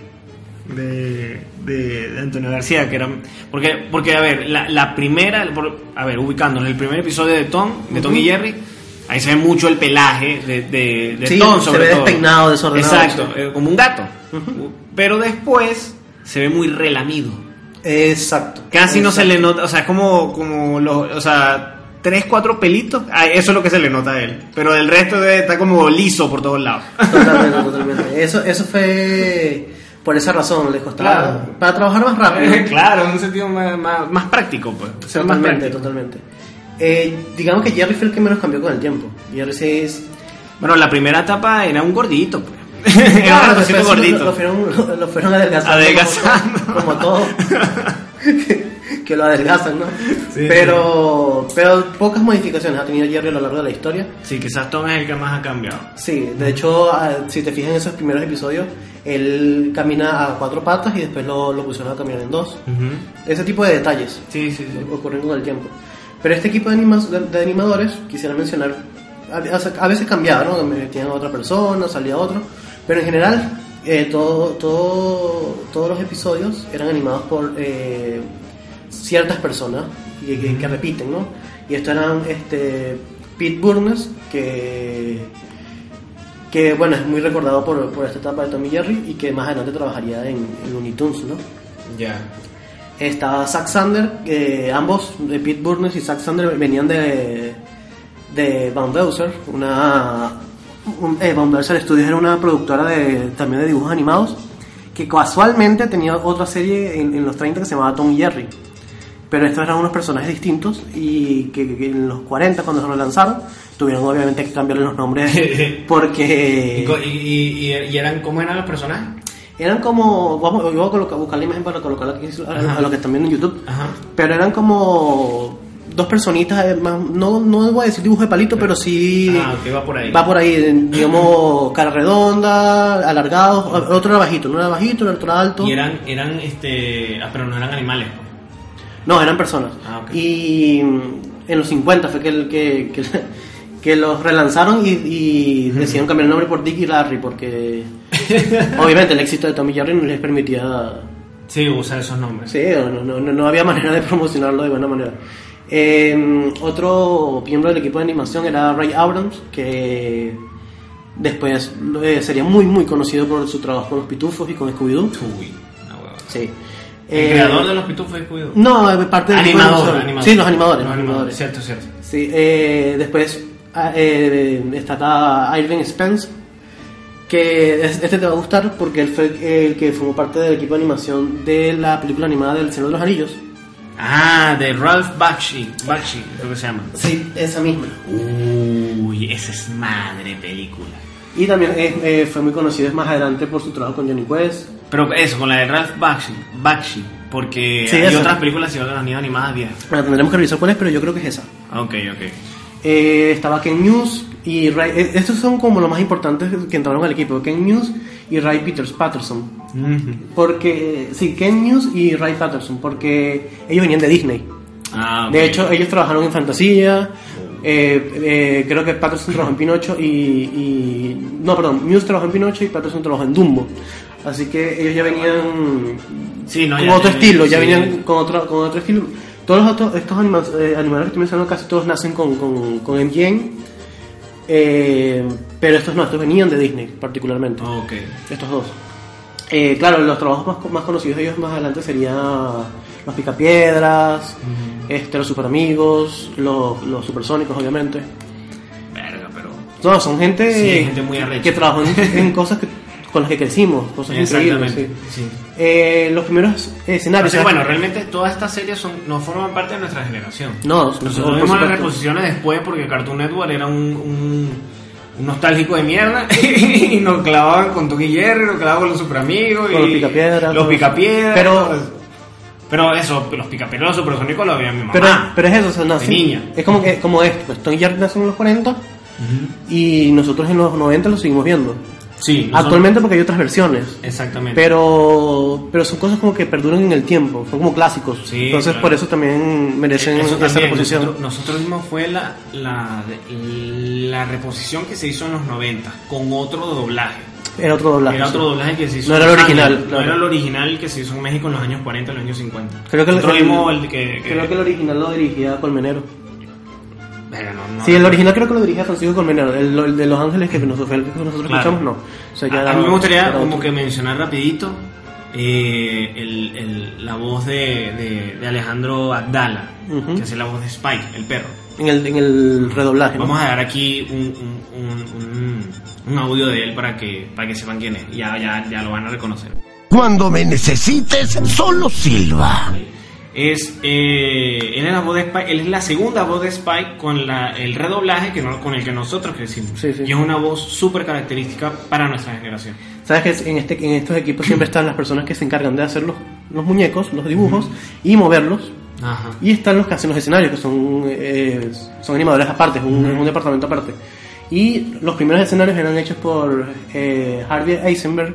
De, de, Antonio García, que era. Porque, porque a ver, la, la primera. por- A ver, ubicándonos, el primer episodio de Tom, de Tom y Jerry, ahí se ve mucho el pelaje de, de, de Sí, Tom, se sobre ve todo. despeinado, desordenado, Exacto, eh, como un gato. Pero después se ve muy relamido. Exacto. Casi no se le nota, o sea, es como, como los, o sea, tres, cuatro pelitos, ah, eso es lo que se le nota a él. Pero el resto de- está como liso por todos lados. Totalmente, [laughs] totalmente. Eso, eso fue por esa razón, les costaba. Claro. Para trabajar más rápido. [laughs] claro, en un sentido más, más, más práctico, pues. Más Totalmente, práctico. totalmente. Eh, digamos que Jerry fue el que menos cambió con el tiempo. Jerry sí es. Bueno, la primera etapa era un gordito, pues. [laughs] Claro, ratoncito después gordito. Lo, lo fueron, lo, fueron adelgazando. Adelgazando. Como, [laughs] como todo. [laughs] que, que lo adelgazan, ¿no? Sí, pero, pero pocas modificaciones ha tenido Jerry a lo largo de la historia. Sí, quizás Tom es el que más ha cambiado. Sí, de hecho, ah, si te fijas en esos primeros episodios, él camina a cuatro patas y después lo, lo pusieron a caminar en dos. Ese tipo de detalles Sí, sí, sí. ocurren con el tiempo. Pero este equipo de, anima- de- animadores, quisiera mencionar, a, a- veces cambiaba, ¿no? Metían a otra persona, salía otro, pero en general eh, todo, todo, todos los episodios eran animados por eh, ciertas personas que, que- que repiten, ¿no? Y estos eran este, Pete Burnes, que, que bueno, es muy recordado por, por esta etapa de Tommy Jerry y que más adelante trabajaría en, en Looney Tunes, ¿no? Ya. Estaba Zack Sander, que ambos, de Pete Burns y Zack Sander, venían de, de Van Beuser, una. Un, eh, Van Beuser Studios era una productora de, también de dibujos animados, que casualmente tenía otra serie en, en los 30 que se llamaba Tom y Jerry. Pero estos eran unos personajes distintos y que, que en los 40, cuando se relanzaron, tuvieron obviamente que cambiarle los nombres [laughs] ¿Y, porque. y- y eran cómo eran los personajes? Eran como, vamos, yo voy a colocar, buscar la imagen para colocarla aquí a, los que están viendo en YouTube, Ajá. pero eran como dos personitas, eh, más- no, no voy a decir dibujo de palito, pero sí Ah, ok, va por ahí. va por ahí, digamos, cara redonda, alargados, otro era bajito, uno era bajito, el otro era alto, Y eran, eran, este, ah, pero no eran animales. no, eran personas, Ah, ok. y mm, en los 50 fue que, el- que, que, [laughs] que los relanzaron y, y decidieron cambiar el nombre por Dick y Larry, porque [laughs] obviamente el éxito de Tommy Jerry no les permitía Sí, usar esos nombres. Sí, no, no, no, había [laughs] manera de promocionarlo de buena manera. Eh, otro miembro del equipo de animación era Ray Abrams, que después eh, sería muy muy conocido por su trabajo con los pitufos y con Scooby-Doo. Uy. Sí. El Eh, creador de los pitufos es cuidado. No, eh, parte del equipo de Animador, animador. Sí, los animadores. Los los animadores. Cierto, cierto. Sí, eh, después ah, eh, estará Irving Spence, que es- este te va a gustar porque él fue el que formó parte del equipo de animación de la película animada del Señor de los Anillos. Ah, de Ralph Bakshi, Bakshi, creo que se llama. Sí, esa misma. Uy, esa es madre película. Y también eh, eh, fue muy conocido más adelante por su trabajo con Johnny Quest. Pero eso, con la de Ralph Bakshi, Bakshi porque Sí, hay esa. otras películas y otras niñas animadas viejas. Bueno, tendremos que revisar cuál es, pero yo creo que es esa. Ok, ok. Eh, estaba Ken News y Ray, eh, estos son como los más importantes que entraron al equipo, Ken News y Ray Peters Patterson. Porque, sí, Ken News y Ray Patterson, porque ellos venían de Disney. Ah, ok. De hecho, ellos trabajaron en Fantasía, eh, eh, creo que Patterson trabajó en Pinocho y, y- No, perdón, Muse trabajó en Pinocho y Patterson trabajó en Dumbo. Así que ellos ya venían Sí, no, con ya- otro ya- estilo, ya sí. venían con otro, con otro estilo. Todos los otros, estos anima- eh, animadores que estoy mencionando casi todos nacen con, con, con MGM, eh, pero estos no, estos venían de Disney particularmente, Ok. estos dos. Eh, claro, los trabajos más, más conocidos de ellos más adelante serían Los Picapiedras, este, Los Super Amigos, los, los Supersónicos obviamente. Verga, pero. No, son gente, Sí, gente muy que trabajó en, en [laughs] cosas que, con las que crecimos, cosas increíbles. Sí. Sí. Eh, los primeros escenarios. Entonces, bueno, ¿sabes? realmente todas estas series son, no forman parte de nuestra generación. No, Nosotros vimos las reposiciones después porque Cartoon Network era un, un, un nostálgico de mierda [laughs] y nos clavaban con Tom y Jerry, nos clavaban con los super amigos Con y los Picapiedras, Los picapiedras. pero- pero eso, los picapiedras, los supersónicos lo había mi mamá. Pero, pero es eso, o sea, nace- de niña. Es como, que, como esto, pues Tony Jerry nació en los 40 y nosotros en los 90 lo seguimos viendo. Sí, Actualmente porque hay otras versiones. Exactamente. Pero, pero son cosas como que perduran en el tiempo, son como clásicos. Sí, Entonces claro. por eso también merecen Eso esa reposición. Nosotros, nosotros mismos fue la, la, la reposición que se hizo en los 90 con otro doblaje. Era otro doblaje. Era otro doblaje que se hizo No era el original. No era el original que se hizo en México en los años 40, en los años 50. Creo que el- el- vimos el que. que- Creo que el original lo dirigía Colmenero. No- no sí, el original creo que lo dirigía Francisco Colmenero. El, el de Los Ángeles que nosotros, que nosotros Claro. escuchamos, no. O sea, ya a, mí me gustaría como otro. que mencionar rapidito eh, el, el- la voz de, de, de Alejandro Abdala, Ujú. que hace la voz de Spike, el perro. En el, en el redoblaje. ¿no? Vamos a dar aquí un, un, un, un- un audio de él para que, para que sepan quién es. Ya, ya, ya lo van a reconocer. Cuando me necesites, solo silba. Es, eh, él, es la voz de Spike, él es la segunda voz de Spike con la, el redoblaje que no- con el que nosotros crecimos. Sí, sí. Y es una voz súper característica para nuestra generación. Sabes que en, este, en estos equipos siempre están las personas que se encargan de hacer los, los muñecos, los dibujos y moverlos. Ajá. Y están los que hacen los escenarios, que son, eh, son animadores aparte, es un, es un departamento aparte. Y los primeros escenarios eran hechos por eh, Harvey Eisenberg,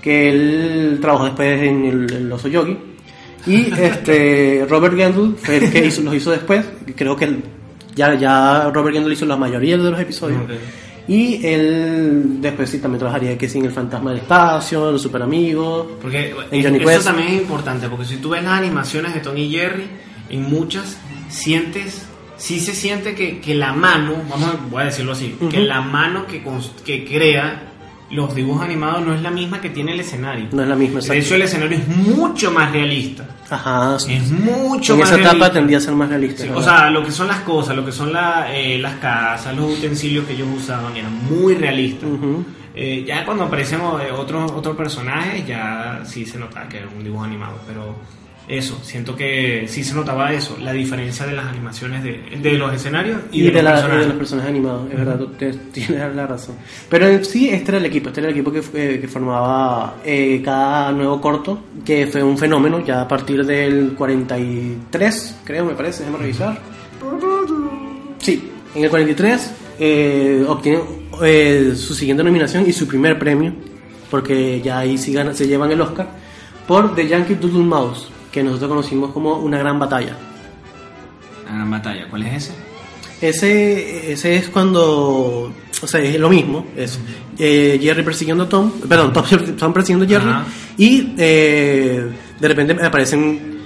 que él trabajó después en el, el Oso Yogi. Y este, Robert Gendel fue el que hizo, los hizo después. Creo que ya, ya Robert Gendel hizo la mayoría de los episodios. Ok. Y él después sí también trabajaría que sin el fantasma del espacio, los super amigos. Porque En Johnny eso Quest. también es importante, porque si tú ves las animaciones de Tony y Jerry, en muchas sientes, sí se siente que, que la mano, vamos a, voy a decirlo así, que la mano que, que crea los dibujos animados no es la misma que tiene el escenario. No es la misma, De exacto. hecho, el escenario es mucho más realista. Ajá, sí. Es mucho en más esa etapa tendía a ser más realista. O sea, lo que son las cosas, lo que son la, eh, las casas, los utensilios que ellos usaban, eran muy realistas. Eh, ya cuando aparecen eh, otros otros personajes, ya sí se notaba que era un dibujo animado, pero eso, siento que sí se notaba eso, la diferencia de las animaciones de, de los escenarios y, y, de, de, los la- personajes. de los personajes animados, es verdad, te- tienes la razón. Pero sí, este era el equipo, este era el equipo que, eh, que formaba eh, cada nuevo corto, que fue un fenómeno ya a partir del 43, creo, me parece, déjame revisar. Sí, en el 43 eh, obtiene eh, su siguiente nominación y su primer premio, porque ya ahí sí gana- se llevan el Oscar, por The Yankee Doodle Mouse, que nosotros conocimos como una gran batalla. La gran batalla, ¿cuál es ese? Ese, ese es cuando, o sea, es lo mismo, es eh, Jerry persiguiendo a Tom, perdón, Tom, [laughs] Tom persiguiendo a Jerry, Ajá. y eh, de repente aparecen,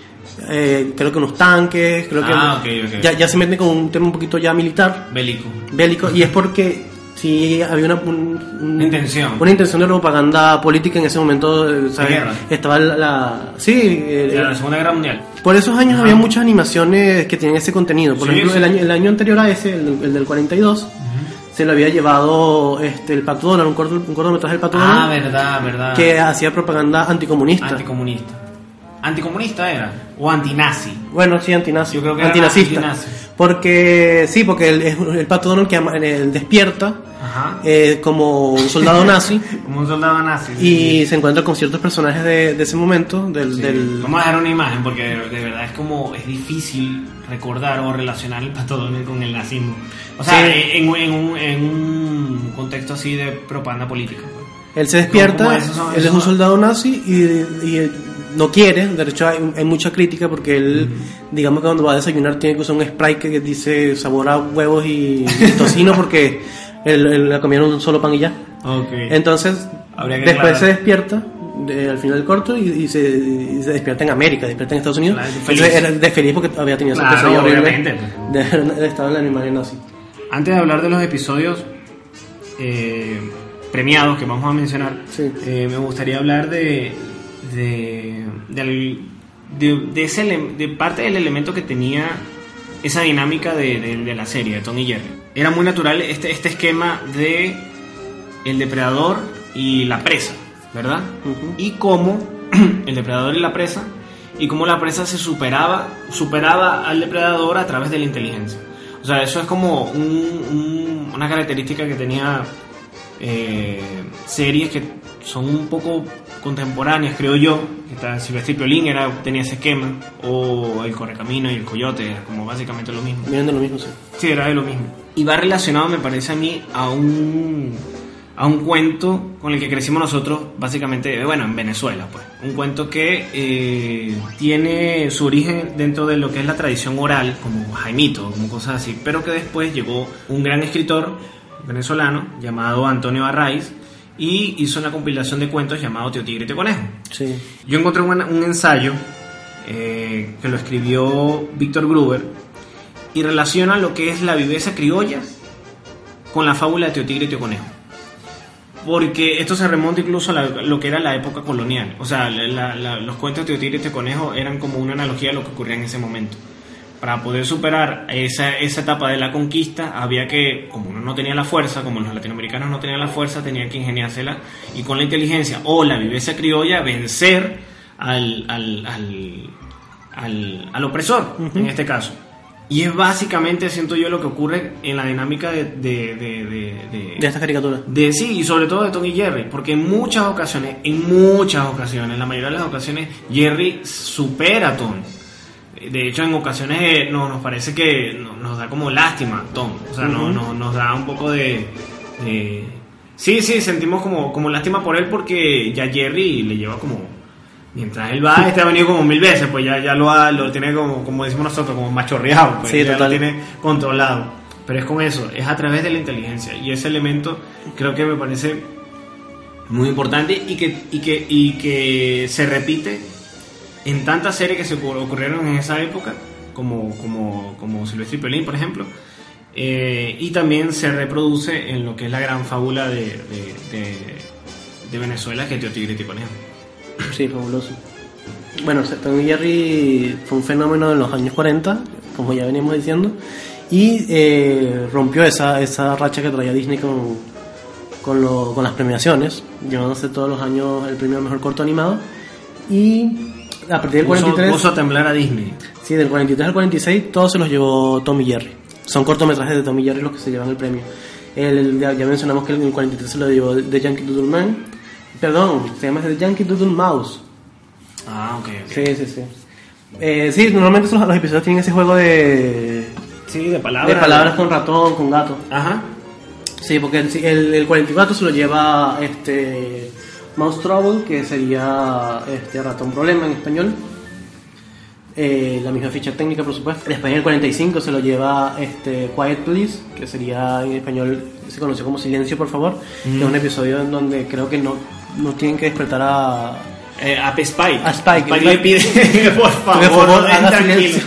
eh, creo que unos tanques, creo que Ah, ok, ok. Ya, ya se meten con un tema un poquito ya militar, Bélico. bélico, y es porque sí había una, un- un- Una intención. una intención de propaganda política en ese momento, eh, ¿sabes? Estaba la, la- sí, eh, De la Segunda Guerra Mundial. por esos años Ajá. había muchas animaciones que tienen ese contenido. Por Sí, ejemplo, sí. el año, el año anterior a ese, el, el del 42, se lo había llevado este, el Pato Donald, un, corto, un cortometraje del Pato Ah, Donald, verdad, verdad. que hacía propaganda anticomunista. Anticomunista. ¿Anticomunista era? ¿O antinazi? Bueno, sí, antinazi. Yo creo que antinazista. antinazi. Porque, sí, porque el, el Pato Donald que despierta eh, como un soldado [laughs] nazi Como un soldado nazi. sí, y sí. se encuentra con ciertos personajes de, de ese momento, del... Sí. del Vamos a dejar una imagen porque de, verdad es como es difícil recordar o relacionar el Pato Donald con el nazismo. O sea, Sí. en, en un, en un contexto así de propaganda política. pues. Él se despierta, él es un soldado nazi y, y no quiere, de hecho hay, hay mucha crítica porque él, digamos que cuando va a desayunar tiene que usar un spray que dice sabor a huevos y, y tocino porque él, él la comieron un solo pan y ya. Ok. Entonces, Habría después aclarar. se despierta de- al final del corto y, y se, y se despierta en América, despierta en Estados Unidos. Claro, Entonces feliz. era de feliz porque había tenido esa Claro, pesadilla horrible de haber estado en la animalia nazi. Antes de hablar de los episodios eh, premiados que vamos a mencionar, Sí. eh, me gustaría hablar de de, de, de ese de parte del elemento que tenía esa dinámica de, la serie de Tom y Jerry. Era muy natural este, este esquema de el depredador y la presa, ¿verdad? Y cómo [clears throat] el depredador y la presa y cómo la presa se superaba superaba al depredador a través de la inteligencia. O sea, eso es como un- un- una característica que tenía eh, series que son un poco contemporáneas, creo yo. Está Silvestre Piolín era, tenía ese esquema, o El Correcamino y El Coyote, era como básicamente lo mismo. De lo mismo, sí. Sí, era de lo mismo. Y va relacionado, me parece a mí, a un, a un cuento con el que crecimos nosotros, básicamente, bueno, en Venezuela, pues. Un cuento que eh, tiene su origen dentro de lo que es la tradición oral, como Jaimito, como cosas así, pero que después llegó un gran escritor venezolano llamado Antonio Arraiz y hizo una compilación de cuentos llamado Tío Tigre y Tío Conejo. Sí. Yo encontré un, un ensayo eh, que lo escribió Víctor Gruber y relaciona lo que es la viveza criolla con la fábula de Tío Tigre y Tío Conejo. Porque esto se remonta incluso a la- lo que era la época colonial. O sea, la- la- los cuentos de Tío Tigre y Tío Conejo eran como una analogía a lo que ocurría en ese momento. Para poder superar esa, esa etapa de la conquista, había que, como uno no tenía la fuerza, como los latinoamericanos no tenían la fuerza, tenían que ingeniársela y con la inteligencia o la viveza criolla vencer al, al, al, al, al opresor, en este caso. Y es básicamente, siento yo, lo que ocurre en la dinámica de, de, de, de- de- De esta caricatura. de sí, y sobre todo de Tom y Jerry, porque en muchas ocasiones, en muchas ocasiones, la mayoría de las ocasiones, Jerry supera a Tom. De hecho, en ocasiones eh, no, nos parece que no- nos da como lástima Tom, o sea, no, no- nos da un poco de, de- Sí, sí, sentimos como, como lástima por él porque ya Jerry le lleva como... Mientras él va, este ha venido como mil veces, pues ya, ya lo, ha- lo tiene como, como decimos nosotros, como machorreado, pues Sí, ya total. lo tiene controlado. Pero es con eso, es a través de la inteligencia. Y ese elemento creo que me parece muy importante y que, y que, y que se repite en tantas series que se ocur- ocurrieron en esa época, como, como, como Silvestre y Piolín, por ejemplo. Eh, y también se reproduce en lo que es la gran fábula de, de, de- de Venezuela, que es Tío Tigre y Tío Conejo. Sí, fabuloso. Bueno, Tom y Jerry fue un fenómeno en los años 40, como ya veníamos diciendo, y eh, rompió esa, esa racha que traía Disney con, con, lo- con las premiaciones, llevándose todos los años el premio al mejor corto animado. Y a partir del Puso, 43, puso a temblar a Disney. sí, del 43 al 46, todos se los llevó Tom y Jerry. Son cortometrajes de Tom y Jerry los que se llevan el premio. El, el- ya, ya mencionamos que el 43 se lo llevó The Yankee Doodle Man. Perdón, se llama The Yankee Doodle Mouse. Ah, ok, ok. Sí, sí, sí. Eh, sí, normalmente los, los episodios tienen ese juego de, Sí, de palabras. de palabras con ratón, con gato. Ajá. Sí, porque el, el, el 44 se lo lleva este Mouse Trouble, que sería este ratón problema en español. Eh, la misma ficha técnica, por supuesto. En el 45 se lo lleva este Quiet Please, que sería en español se conoció como Silencio, por favor. Que es un episodio en donde creo que no, no tienen que despertar a, Eh, a Spike. A Spike. le pide, [laughs] [laughs] por favor, Por favor, haga tranquilo. silencio.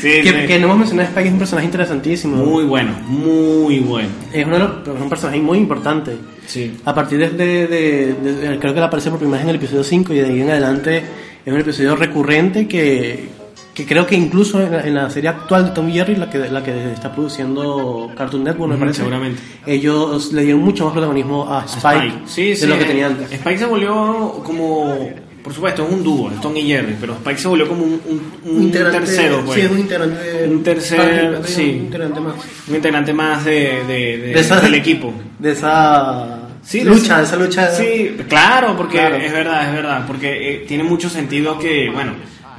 Sí, que, sí. que no hemos mencionado a Spike, es un personaje interesantísimo. Muy bueno, muy bueno. Es, uno de los- es un personaje muy importante. Sí. A partir de, de- de- de- creo que él aparece por primera vez en el episodio 5 y de ahí en adelante es un episodio recurrente que, que creo que incluso en la, en la serie actual de Tom y Jerry, la que, la que está produciendo Cartoon Network, me parece, seguramente. ellos le dieron mucho más protagonismo a Spike, Sí, de sí. lo que eh, tenía antes. Spike se volvió como. Por supuesto, es un dúo, es Tom y Jerry, pero Spike se volvió como un, un- un tercero, pues. Sí, es un integrante. Un tercer- sí. Un integrante más. Un integrante más de, de- de- De esa- del equipo. De esa Sí, lucha, esa- lucha. Sí, claro, porque Claro. es verdad, es verdad, porque eh, tiene mucho sentido que, bueno,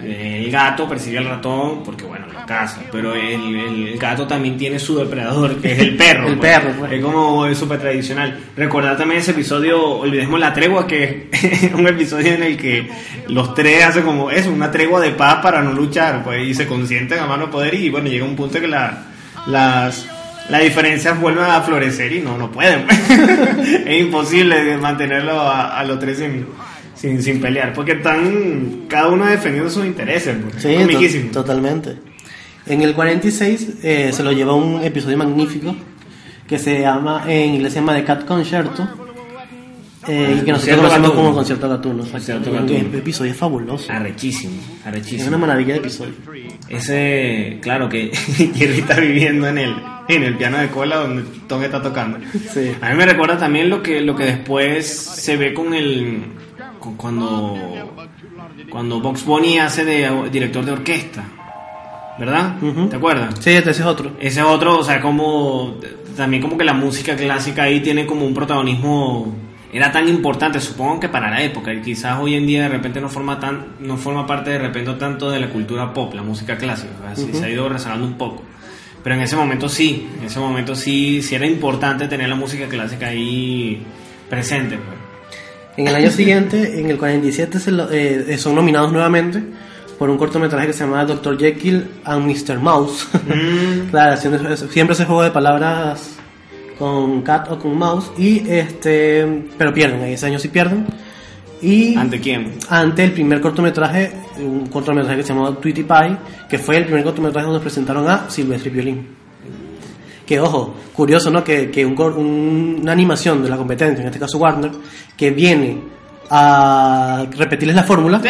eh, el gato persigue al ratón porque, bueno, lo caza, pero el, el gato también tiene su depredador, que es el perro. [laughs] El pues. perro, pues. Es como es súper tradicional. Recordar también ese episodio, olvidemos la tregua, que es [laughs] un episodio en el que los tres hacen como eso, una tregua de paz para no luchar, pues, y se consienten a mano poder y, bueno, llega un punto que la, las las diferencias vuelven a florecer y no, no pueden. [laughs] es imposible mantenerlo a, a los tres sin, sin, sin pelear, porque están cada uno defendiendo sus intereses. pues. Sí, to- totalmente. En el 46 eh, se lo lleva un episodio magnífico que se llama, en inglés se llama The Cat Concerto. Eh, y que nosotros conocemos como Concierto Gatuno. Concierto Gatuno. episodio fabuloso. Arrechísimo, Es arrechísimo. una maravilla de episodio. Ese, claro que [laughs] Jerry está viviendo en el, en el piano de cola donde Tom está tocando. Sí. A mí me recuerda también lo que, lo que después se ve con el. con- cuando. Cuando Box Bunny hace de director de orquesta. ¿Verdad? Ujú. ¿Te acuerdas? Sí, este ese es otro. Ese otro, o sea, como. También como que la música clásica ahí tiene como un protagonismo. Era tan importante, supongo que para la época. Y quizás hoy en día de repente no forma tan no forma parte de repente tanto de la cultura pop, la música clásica. sea, sí, Se ha ido rezagando un poco. Pero en ese momento sí, en ese momento sí, sí era importante tener la música clásica ahí presente. pues. En el año siguiente, en el 47, se lo- eh, son nominados nuevamente por un cortometraje que se llama Dr. Jekyll and Mr. Mouse. Mm, [laughs] Claro, siempre, siempre ese juego de palabras con cat o con mouse. Y este, pero pierden, ese año sí pierden. Y ¿Ante quién? ante el primer cortometraje, un cortometraje que se llamaba Tweety Pie, que fue el primer cortometraje donde presentaron a Silvestre Violín. Que ojo, curioso, ¿no? Que, que un un- una animación de la competencia, en este caso Warner, que viene a repetirles la fórmula Sí,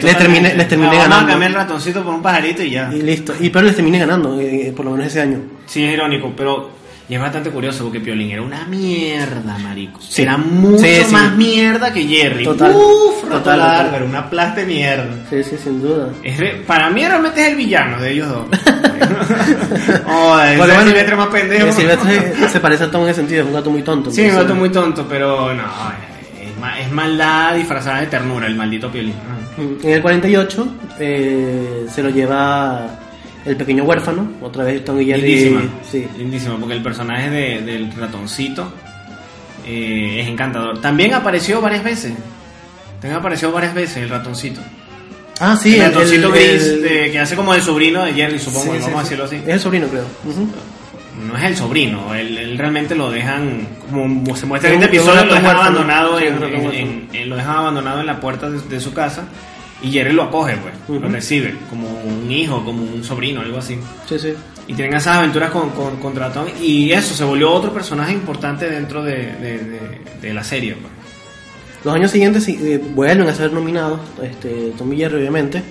les termine, les No, Vamos a ganando. cambiar el ratoncito por un pajarito y ya. Y listo. Y pero les termine ganando, eh, por lo menos ese año. Sí, es irónico, pero y es bastante curioso porque Piolín era una mierda, marico. Sí. Era mucho Sí, sí. más mierda que Jerry. Total. Uf, Total, una plasta de mierda. Sí, sí, sin duda. Es re- para mí realmente es el villano de ellos dos. [laughs] oh, Bueno, bueno, Silvestre más pendejo. Silvestre se parece a Tom en ese sentido, es un gato muy tonto. Sí, entonces- gato muy tonto, pero no, es, ma- es maldad disfrazada de ternura, el maldito Piolín. Ah. En el 48 eh, se lo lleva el pequeño huérfano, otra vez Tom y Jerry. Lindísima. Sí. Lindísima, porque el personaje de- del ratoncito eh, es encantador. También apareció varias veces. También apareció varias veces el ratoncito. Ah, sí, el ratoncito el- gris el- de- que hace como el sobrino de Jerry, supongo, sí, sí, vamos a decirlo así. Es el sobrino, creo. No es el sobrino, él, él realmente lo dejan, como se muestra en Es este episodio, lo dejan abandonado, en, lo dejan abandonado en la puerta de, de su casa y Jerry lo acoge, pues, lo recibe como un hijo, como un sobrino, algo así. Sí, sí. Y tienen esas aventuras con, con, contra Tom. Y eso, se volvió otro personaje importante dentro de, de, de- de la serie. pues. Los años siguientes eh, vuelven a ser nominados, este, Tom y Jerry obviamente,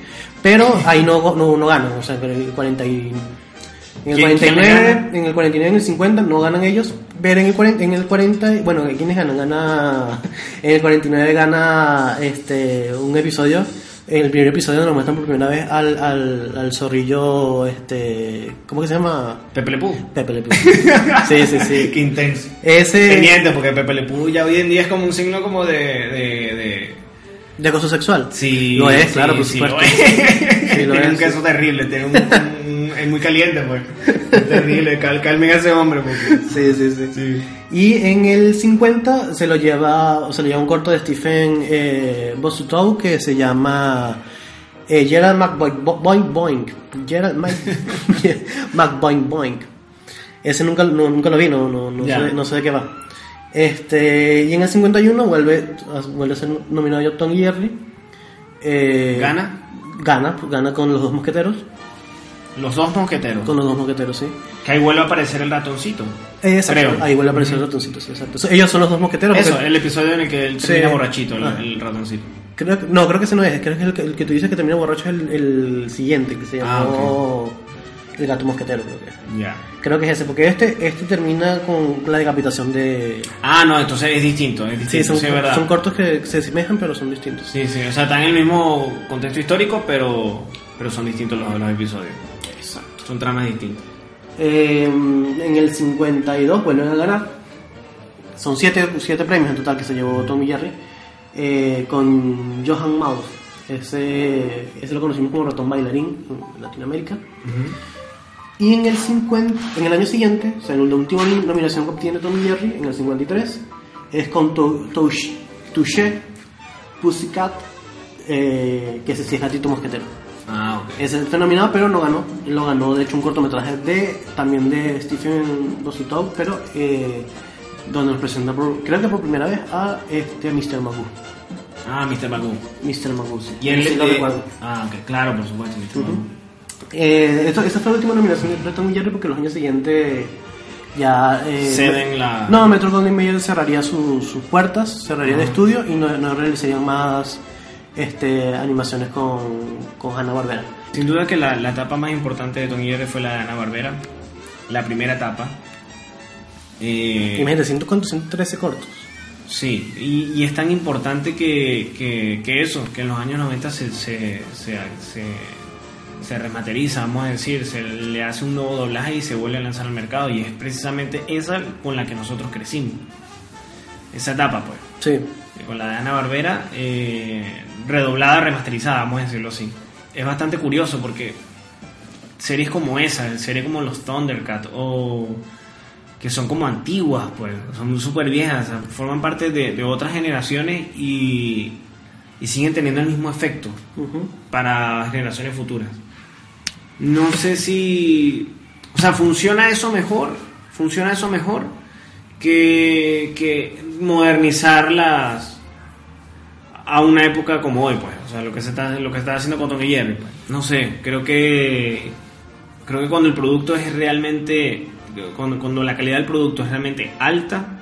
pero ahí no, no, no ganan, o sea, en el 40 y- en el ¿Quién- quién 49, gana? en el 49 y en el 50 no ganan ellos, pero en el 40, en el 40 bueno, ¿quiénes ganan? Gana, en el 49 gana este, un episodio, en el primer episodio nos muestran por primera vez al, al, al zorrillo, este, ¿cómo que se llama? Pepe Le Pew. Pepe Le Pew. [laughs] Sí, sí, sí. Qué intenso. Ese Teniente, porque Pepe Le Pew ya hoy en día es como un signo como de... de, de- de acoso sexual. Sí, Lo es, sí, claro, por sí supuesto. lo es. Tiene es, un queso terrible, tiene un, un- es muy caliente, pues. Es terrible, cal- calmen a ese hombre, porque... Sí, sí, sí. Sí. Y en el 50 se lo lleva, se lo lleva un corto de Stephen eh, Bosutow que se llama eh, Gerald McBoing Boing Boing. Gerald Mc- [laughs] [laughs] McBoing Boing. Ese nunca, no- nunca lo vi, no, no, no, sé, no sé de qué va. Este, y en el 51 vuelve, vuelve a ser nominado y Jerry. Eh, ¿Gana? Gana, gana con los dos mosqueteros. Los dos mosqueteros. Con los dos mosqueteros, sí. Que ahí vuelve a aparecer el ratoncito. Exacto, Creo. ahí vuelve a aparecer el ratoncito, sí, exacto. Ellos son los dos mosqueteros. Eso, porque- el episodio en el que él Sí. termina borrachito, el, Ah. el ratoncito. Creo no, creo que ese no es. Creo que el que, el que tú dices que termina borracho es el, el siguiente, que se Ah, llamó El gato mosquetero, creo que. es. Ya. Creo que es ese, porque este, este termina con la decapitación de. Ah, no, entonces es distinto, es distinto, Sí, son, sí, es verdad. son cortos que se asemejan, pero son distintos. Sí, sí, o sea, están en el mismo contexto histórico, pero, pero son distintos los, los episodios. Exacto. Son tramas distintas. Eh, en el 52 vuelven a ganar. Son siete, siete premios en total que se llevó Tommy Jerry. eh, con Johan Maus. Ese, ese lo conocimos como ratón bailarín en Latinoamérica. Y en el, 50, en el año siguiente, o sea, en la última nominación que obtiene Tommy Jerry, en el 53, es con Tou- Touch- Touché Pussycat, eh, que es gatito mosquetero. Ah, ok. Ese fue nominado, pero no ganó. Lo ganó, de hecho, un cortometraje de también de Stephen Dositow, pero eh, donde nos presenta, por- creo que por primera vez, a, este, a Mr. Magoo. Ah, Mr. Magoo. Mr. Magoo, sí. Y él Sí, lo recuerdo. Ah, ok, claro, por supuesto, Mr. Magoo. Eh, esa fue la última nominación de Tommy Jerry porque los años siguientes ya... eh, Ceden la- No, Metro Goldwyn Mayer cerraría su- sus puertas, cerraría el estudio y no, no realizarían más este, animaciones con, con Hanna-Barbera. Sin duda que la, la etapa más importante de Tony Jerry fue la de Ana Barbera. La primera etapa. Eh, Imagínate, 100, ¿cuántos? 113 cortos. Sí, y, y es tan importante que, que, que eso, que en los años 90 se, se, se, se, se remateriza, vamos a decir, se le hace un nuevo doblaje y se vuelve a lanzar al mercado. Y es precisamente esa con la que nosotros crecimos. Esa etapa, pues. Sí. Con la de Ana Barbera, redoblada, remasterizada, vamos a decirlo así. Es bastante curioso porque series como esa, series como los Thundercats o que son como antiguas, pues, son súper viejas, o sea, forman parte de, de otras generaciones y, y siguen teniendo el mismo efecto para generaciones futuras. No sé si. O sea, ¿funciona eso mejor? ¿Funciona eso mejor que, que modernizar las. a una época como hoy, pues? O sea, lo que se está, lo que está haciendo con Tom Jerry, pues. No sé, creo que. Creo que cuando el producto es realmente. Cuando, cuando la calidad del producto es realmente alta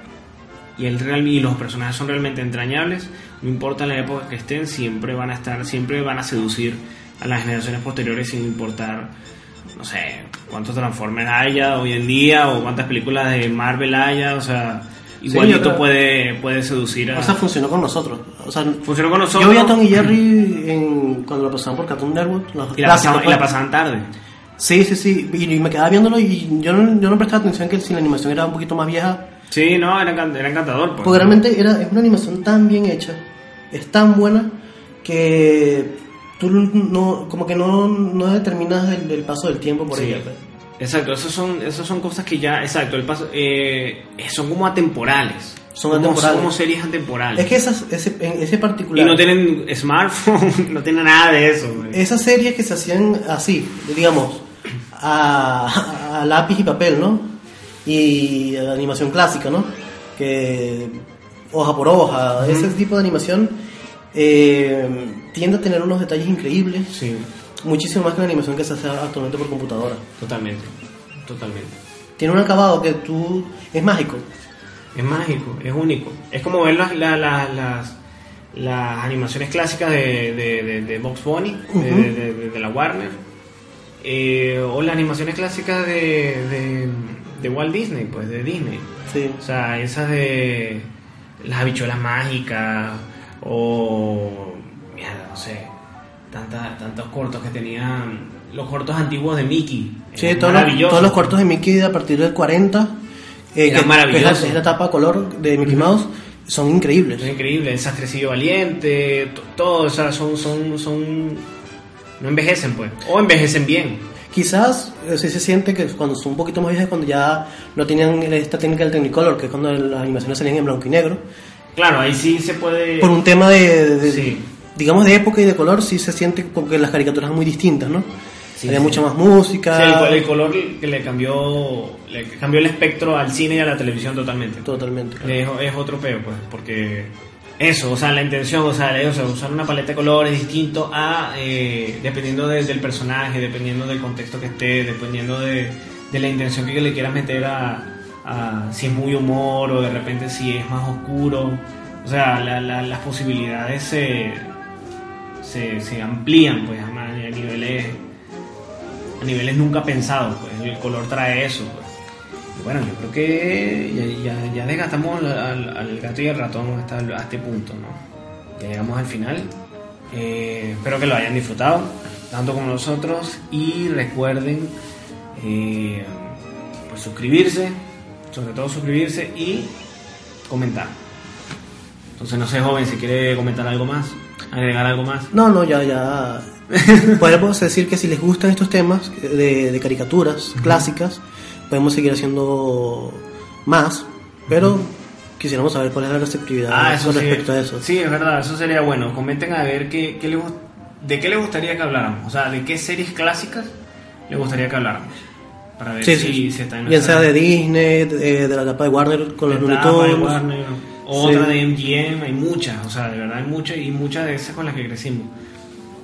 y, el real, y los personajes son realmente entrañables, no importa la época que estén, siempre van a estar, siempre van a seducir a las generaciones posteriores sin importar, no sé, cuántos Transformers haya hoy en día o cuántas películas de Marvel haya, o sea, igualito creo- puede, puede seducir a... O sea, funcionó con nosotros. O sea, funcionó con nosotros Yo vi a Tom y Jerry en, cuando lo pasaban por Cartoon Network. y la, pasaban, y la pasaban tarde. Sí, sí, sí. Y, y me quedaba viéndolo y yo no, yo no prestaba atención que si la animación era un poquito más vieja. Sí, no, era, era encantador. Pues. Porque realmente era, es una animación tan bien hecha, es tan buena, que tú no, como que no, no determinas el, el paso del tiempo por Sí. ella. pues. Exacto, esas son, esas son cosas que ya, exacto, el paso, eh, son como atemporales. Son como, atemporales. como series atemporales. Es que esas, ese, en ese y particular. no tienen smartphone, [laughs] no tienen nada de eso. güey. Esas series que se hacían así, digamos, a, a lápiz y papel, ¿no? Y a la animación clásica, ¿no? Que hoja por hoja, ese tipo de animación eh, tiende a tener unos detalles increíbles, Sí, muchísimo más que la animación que se hace actualmente por computadora. totalmente, totalmente. Tiene un acabado que tú... es mágico. Es mágico, es único. Es como ver las, la- la- las, las animaciones clásicas de, de, de, de Box Bunny, de- la Warner, eh, o las animaciones clásicas de, de, de Walt Disney, pues de Disney. Sí. O sea, esas de las habichuelas mágicas o, mierda, no sé, tanta- tantos cortos que tenían los cortos antiguos de Mickey. Sí, todos los, todos los cortos de Mickey a partir del 40, eh, que, maravillosos. que es la, es la tapa color de Mickey Mouse, son increíbles. Es increíble, el sastrecillo valiente, to- todo, o sea, son, son, son, no envejecen pues, o envejecen bien. Quizás eh, sí se siente que cuando son un poquito más viejas, cuando ya no tenían esta técnica del Technicolor, que es cuando las animaciones salían en blanco y negro, Claro, ahí sí se puede... por un tema de, de- Sí. digamos, de época y de color, sí se siente porque las caricaturas son muy distintas, ¿no? Sí, Había sí. mucha más música. Sí, el, el color que le cambió, le cambió el espectro al cine y a la televisión totalmente. Totalmente. claro. Es, es otro peo, pues, porque eso, o sea, la intención, o sea, sea, usar una paleta de colores distinto a, eh, dependiendo de- del personaje, dependiendo del contexto que esté, dependiendo de, de la intención que le quieras meter a, si es muy humor o de repente si es más oscuro. O sea, la- la- las posibilidades se, se, se amplían pues a, a niveles a niveles nunca pensados pues el color trae eso pues. Bueno yo creo que ya, ya, desgastamos al, gato y al ratón hasta, a este punto no ya llegamos al final Eh, espero que lo hayan disfrutado tanto como nosotros y recuerden eh, pues suscribirse sobre todo suscribirse y comentar entonces no sé joven si quiere comentar algo más agregar algo más No, no, ya, ya. [laughs] Podemos decir que si les gustan estos temas de, de caricaturas clásicas, podemos seguir haciendo más, pero quisiéramos saber cuál es la receptividad Ah, eso con sí. respecto a eso. Sí, es verdad, eso sería bueno. Comenten a ver qué, qué les de qué les gustaría que habláramos. O sea, de qué series clásicas les gustaría que habláramos. Para ver Sí, si, sí. si está en Bien sea de Disney, de, de la etapa de Warner con los de Looney de. Warner, otra Sí. de MGM, hay muchas, o sea, de verdad hay muchas y muchas de esas con las que crecimos.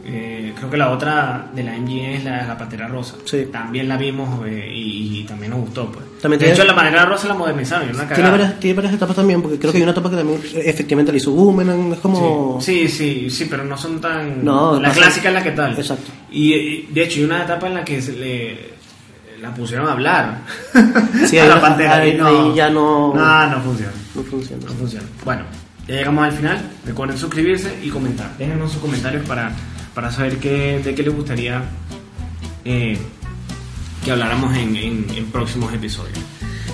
Eh, creo que la otra de la MGM es la, la Pantera Rosa. Sí. También la vimos eh, y, y también nos gustó. Pues. También de tiene- hecho, la Pantera Rosa la modernizaron. una Tiene varias, tiene varias etapas también, porque creo que hay una etapa que también eh, efectivamente le hizo Boomerang, es como... Sí, sí, sí, pero no son tan... No, la pasa- clásica es la que tal. Exacto. Y, y, de hecho hay una etapa en la que se le, la pusieron a hablar. [laughs] Sí, a la pantera. ahí- y no, ahí ya no- No, no funciona. No funciona. No funciona. Bueno, ya llegamos al final. Recuerden suscribirse y comentar. Déjenos sus comentarios para, para saber qué, de qué les gustaría eh, que habláramos en, en, en próximos episodios.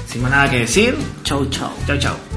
Sin más nada que decir, Chau, chau. chao, chao.